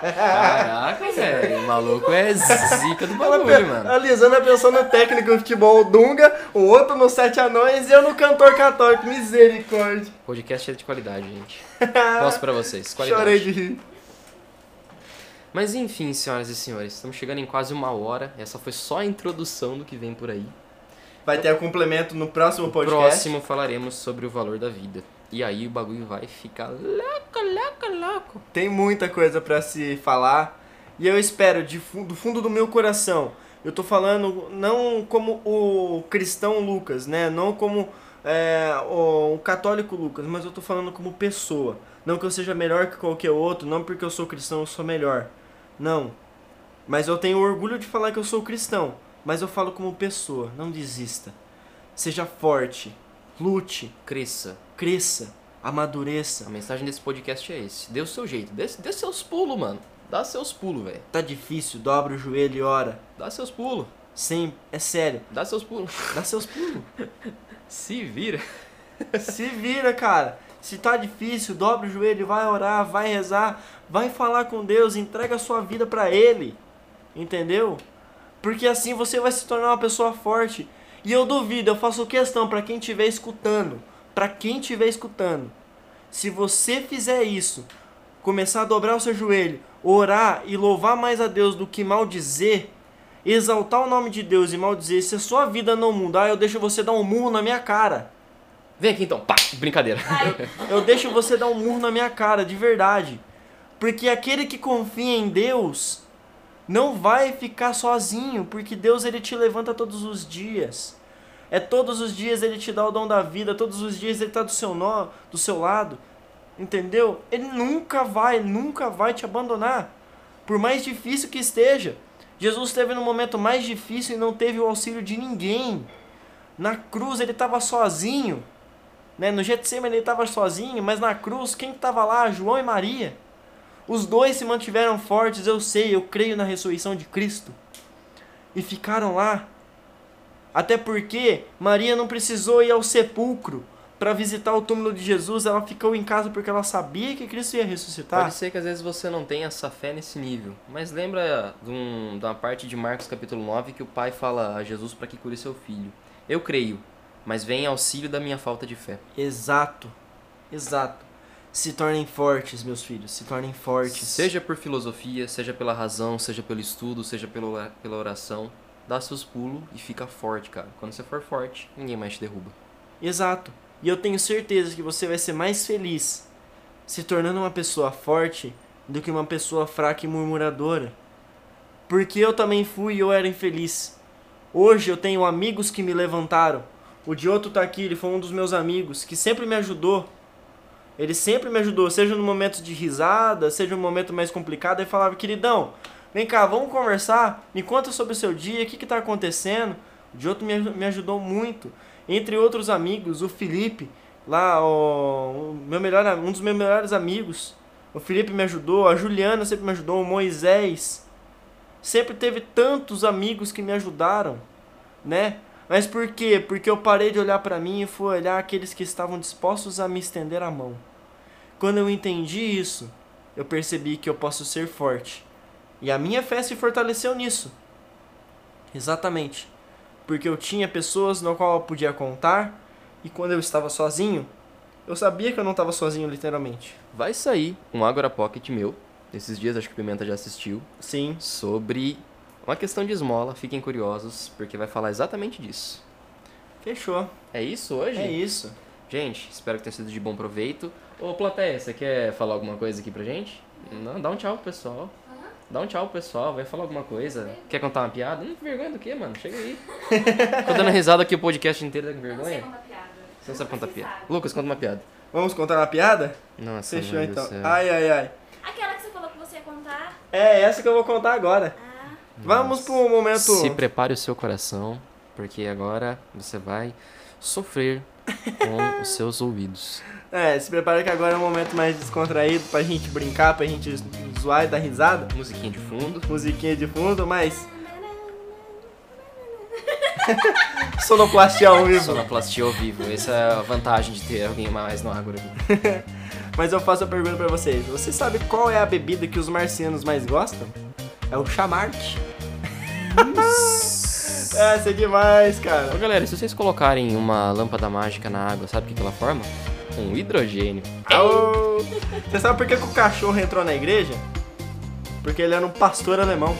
Caraca, velho. O maluco é zica do bagulho, mano. A Lisana pensou no técnico de futebol Dunga, o outro no Sete Anões e eu no cantor católico. Misericórdia. Podcast é de qualidade, gente. Posso pra vocês. Qualidade. Chorei de rir. Mas enfim, senhoras e senhores, estamos chegando em quase uma hora. Essa foi só a introdução do que vem por aí. Vai ter o complemento no próximo No podcast. próximo falaremos sobre o valor da vida. E aí o bagulho vai ficar louco, louco, louco. Tem muita coisa pra se falar e eu espero de do fundo do meu coração. Eu tô falando não como o cristão Lucas, né? Não como é, o, o católico Lucas, mas eu tô falando como pessoa. Não que eu seja melhor que qualquer outro, não porque eu sou cristão eu sou melhor. Não. Mas eu tenho orgulho de falar que eu sou cristão. Mas eu falo como pessoa. Não desista. Seja forte. Lute. Cresça. Cresça. Amadureça. A mensagem desse podcast é esse. Dê o seu jeito. Dê, dê seus pulos, mano. Dá seus pulos, velho. Tá difícil, dobra o joelho e ora. Dá seus pulos. Sim, é sério. Dá seus pulos. Dá seus pulos. Se vira. Se vira, cara. Se tá difícil, dobra o joelho, vai orar, vai rezar, vai falar com Deus, entrega a sua vida pra Ele. Entendeu? Porque assim você vai se tornar uma pessoa forte. E eu duvido, eu faço questão pra quem estiver escutando, pra quem estiver escutando. Se você fizer isso, começar a dobrar o seu joelho, orar e louvar mais a Deus do que maldizer, exaltar o nome de Deus e maldizer, se a sua vida não mudar, eu deixo você dar um murro na minha cara. Vem aqui então. Pá! Brincadeira. Eu deixo você dar um murro na minha cara, de verdade. Porque aquele que confia em Deus não vai ficar sozinho, porque Deus ele te levanta todos os dias. É todos os dias ele te dá o dom da vida, todos os dias ele está do seu nó, do seu lado. Entendeu? Ele nunca vai, nunca vai te abandonar. Por mais difícil que esteja. Jesus esteve no momento mais difícil e não teve o auxílio de ninguém. Na cruz ele estava sozinho. Né? No Getsemane ele estava sozinho, mas na cruz quem estava lá? João e Maria. Os dois se mantiveram fortes, eu sei, eu creio na ressurreição de Cristo. E ficaram lá. Até porque Maria não precisou ir ao sepulcro para visitar o túmulo de Jesus, ela ficou em casa porque ela sabia que Cristo ia ressuscitar. Pode ser que às vezes você não tenha essa fé nesse nível, mas lembra de, um, de uma parte de Marcos capítulo 9 que o pai fala a Jesus para que cure seu filho. Eu creio, mas vem auxílio da minha falta de fé. Exato, exato. Se tornem fortes, meus filhos, se tornem fortes. Seja por filosofia, seja pela razão, seja pelo estudo, seja pelo, pela oração, dá seus pulos e fica forte, cara. Quando você for forte, ninguém mais te derruba. Exato. E eu tenho certeza que você vai ser mais feliz se tornando uma pessoa forte do que uma pessoa fraca e murmuradora. Porque eu também fui e eu era infeliz. Hoje eu tenho amigos que me levantaram. O Dioto tá aqui, ele foi um dos meus amigos que sempre me ajudou. Ele sempre me ajudou, seja no momento de risada, seja no momento mais complicado, ele falava, queridão, vem cá, vamos conversar, me conta sobre o seu dia, o que está acontecendo. O Dioto me, me ajudou muito. Entre outros amigos, o Felipe, lá, o, o meu melhor, um dos meus melhores amigos. O Felipe me ajudou, a Juliana sempre me ajudou, o Moisés. Sempre teve tantos amigos que me ajudaram, né? Mas por quê? Porque eu parei de olhar para mim e fui olhar aqueles que estavam dispostos a me estender a mão. Quando eu entendi isso, eu percebi que eu posso ser forte. E a minha fé se fortaleceu nisso. Exatamente. Porque eu tinha pessoas no qual eu podia contar, e quando eu estava sozinho, eu sabia que eu não estava sozinho, literalmente. Vai sair um Agora Pocket meu, esses dias acho que o Pimenta já assistiu. Sim. Sobre uma questão de esmola, fiquem curiosos, porque vai falar exatamente disso. Fechou. É isso hoje? É isso. Gente, espero que tenha sido de bom proveito. Ô, plateia, você quer falar alguma coisa aqui pra gente? Não, dá um tchau pro pessoal. Dá um tchau pro pessoal, vai falar alguma coisa. Quer contar uma piada? Não, vergonha do que, mano? Chega aí. Tô dando risada aqui o podcast inteiro, tá com Não sei vergonha? contar piada. Você não sabe contar piada. sabe. Lucas, conta uma piada. Vamos contar uma piada? Nossa, Fechou então. Ai, ai, ai. Aquela que você falou que você ia contar. É essa que eu vou contar agora. Ah, Vamos pro momento. Se prepare o seu coração, porque agora você vai sofrer com os seus ouvidos. É, se prepara que agora é um momento mais descontraído pra gente brincar, pra gente zoar e dar risada. Musiquinha de fundo. Musiquinha de fundo, mas. Sonoplastia ao vivo. Sonoplastia ao vivo. Essa é a vantagem de ter alguém mais no aqui. Mas eu faço a pergunta pra vocês. Você sabe qual é a bebida que os marcianos mais gostam? É o chamarte. Essa é demais, cara. Ô galera, se vocês colocarem uma lâmpada mágica na água, sabe o que que ela forma? Um hidrogênio. Au! Você sabe por que, que o cachorro entrou na igreja? Porque ele era um pastor alemão.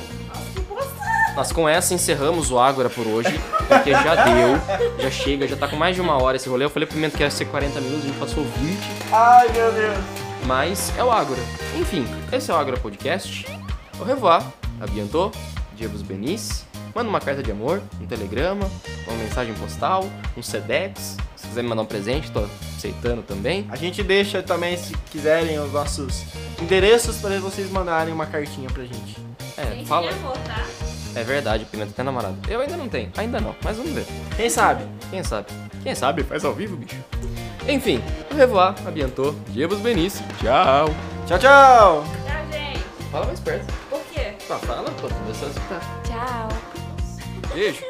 Nós com essa encerramos o Ágora por hoje, porque já deu, já chega, já tá com mais de uma hora esse rolê. Eu falei pro Pimenta que ia ser 40 minutos, a gente passou 20, Ai, meu Deus. mas é o Ágora. Enfim, esse é o Ágora Podcast. Au revoir, abiantou, Diego Benice. Manda uma carta de amor, um telegrama, uma mensagem postal, um Sedex. Se quiser me mandar um presente, tô aceitando também. A gente deixa também, se quiserem, os nossos endereços para vocês mandarem uma cartinha pra gente. É, tem fala. amor, tá? É verdade, o Pimenta tem namorado. Eu ainda não tenho, ainda não, mas vamos ver. Quem sabe? Quem sabe? Quem sabe faz ao vivo, bicho. Enfim, au revoir, abiantou, Diego Benice. Tchau. Tchau, tchau! Tchau, gente. Fala mais perto. Tá, fala, pô, escutar. Tchau. Beijo.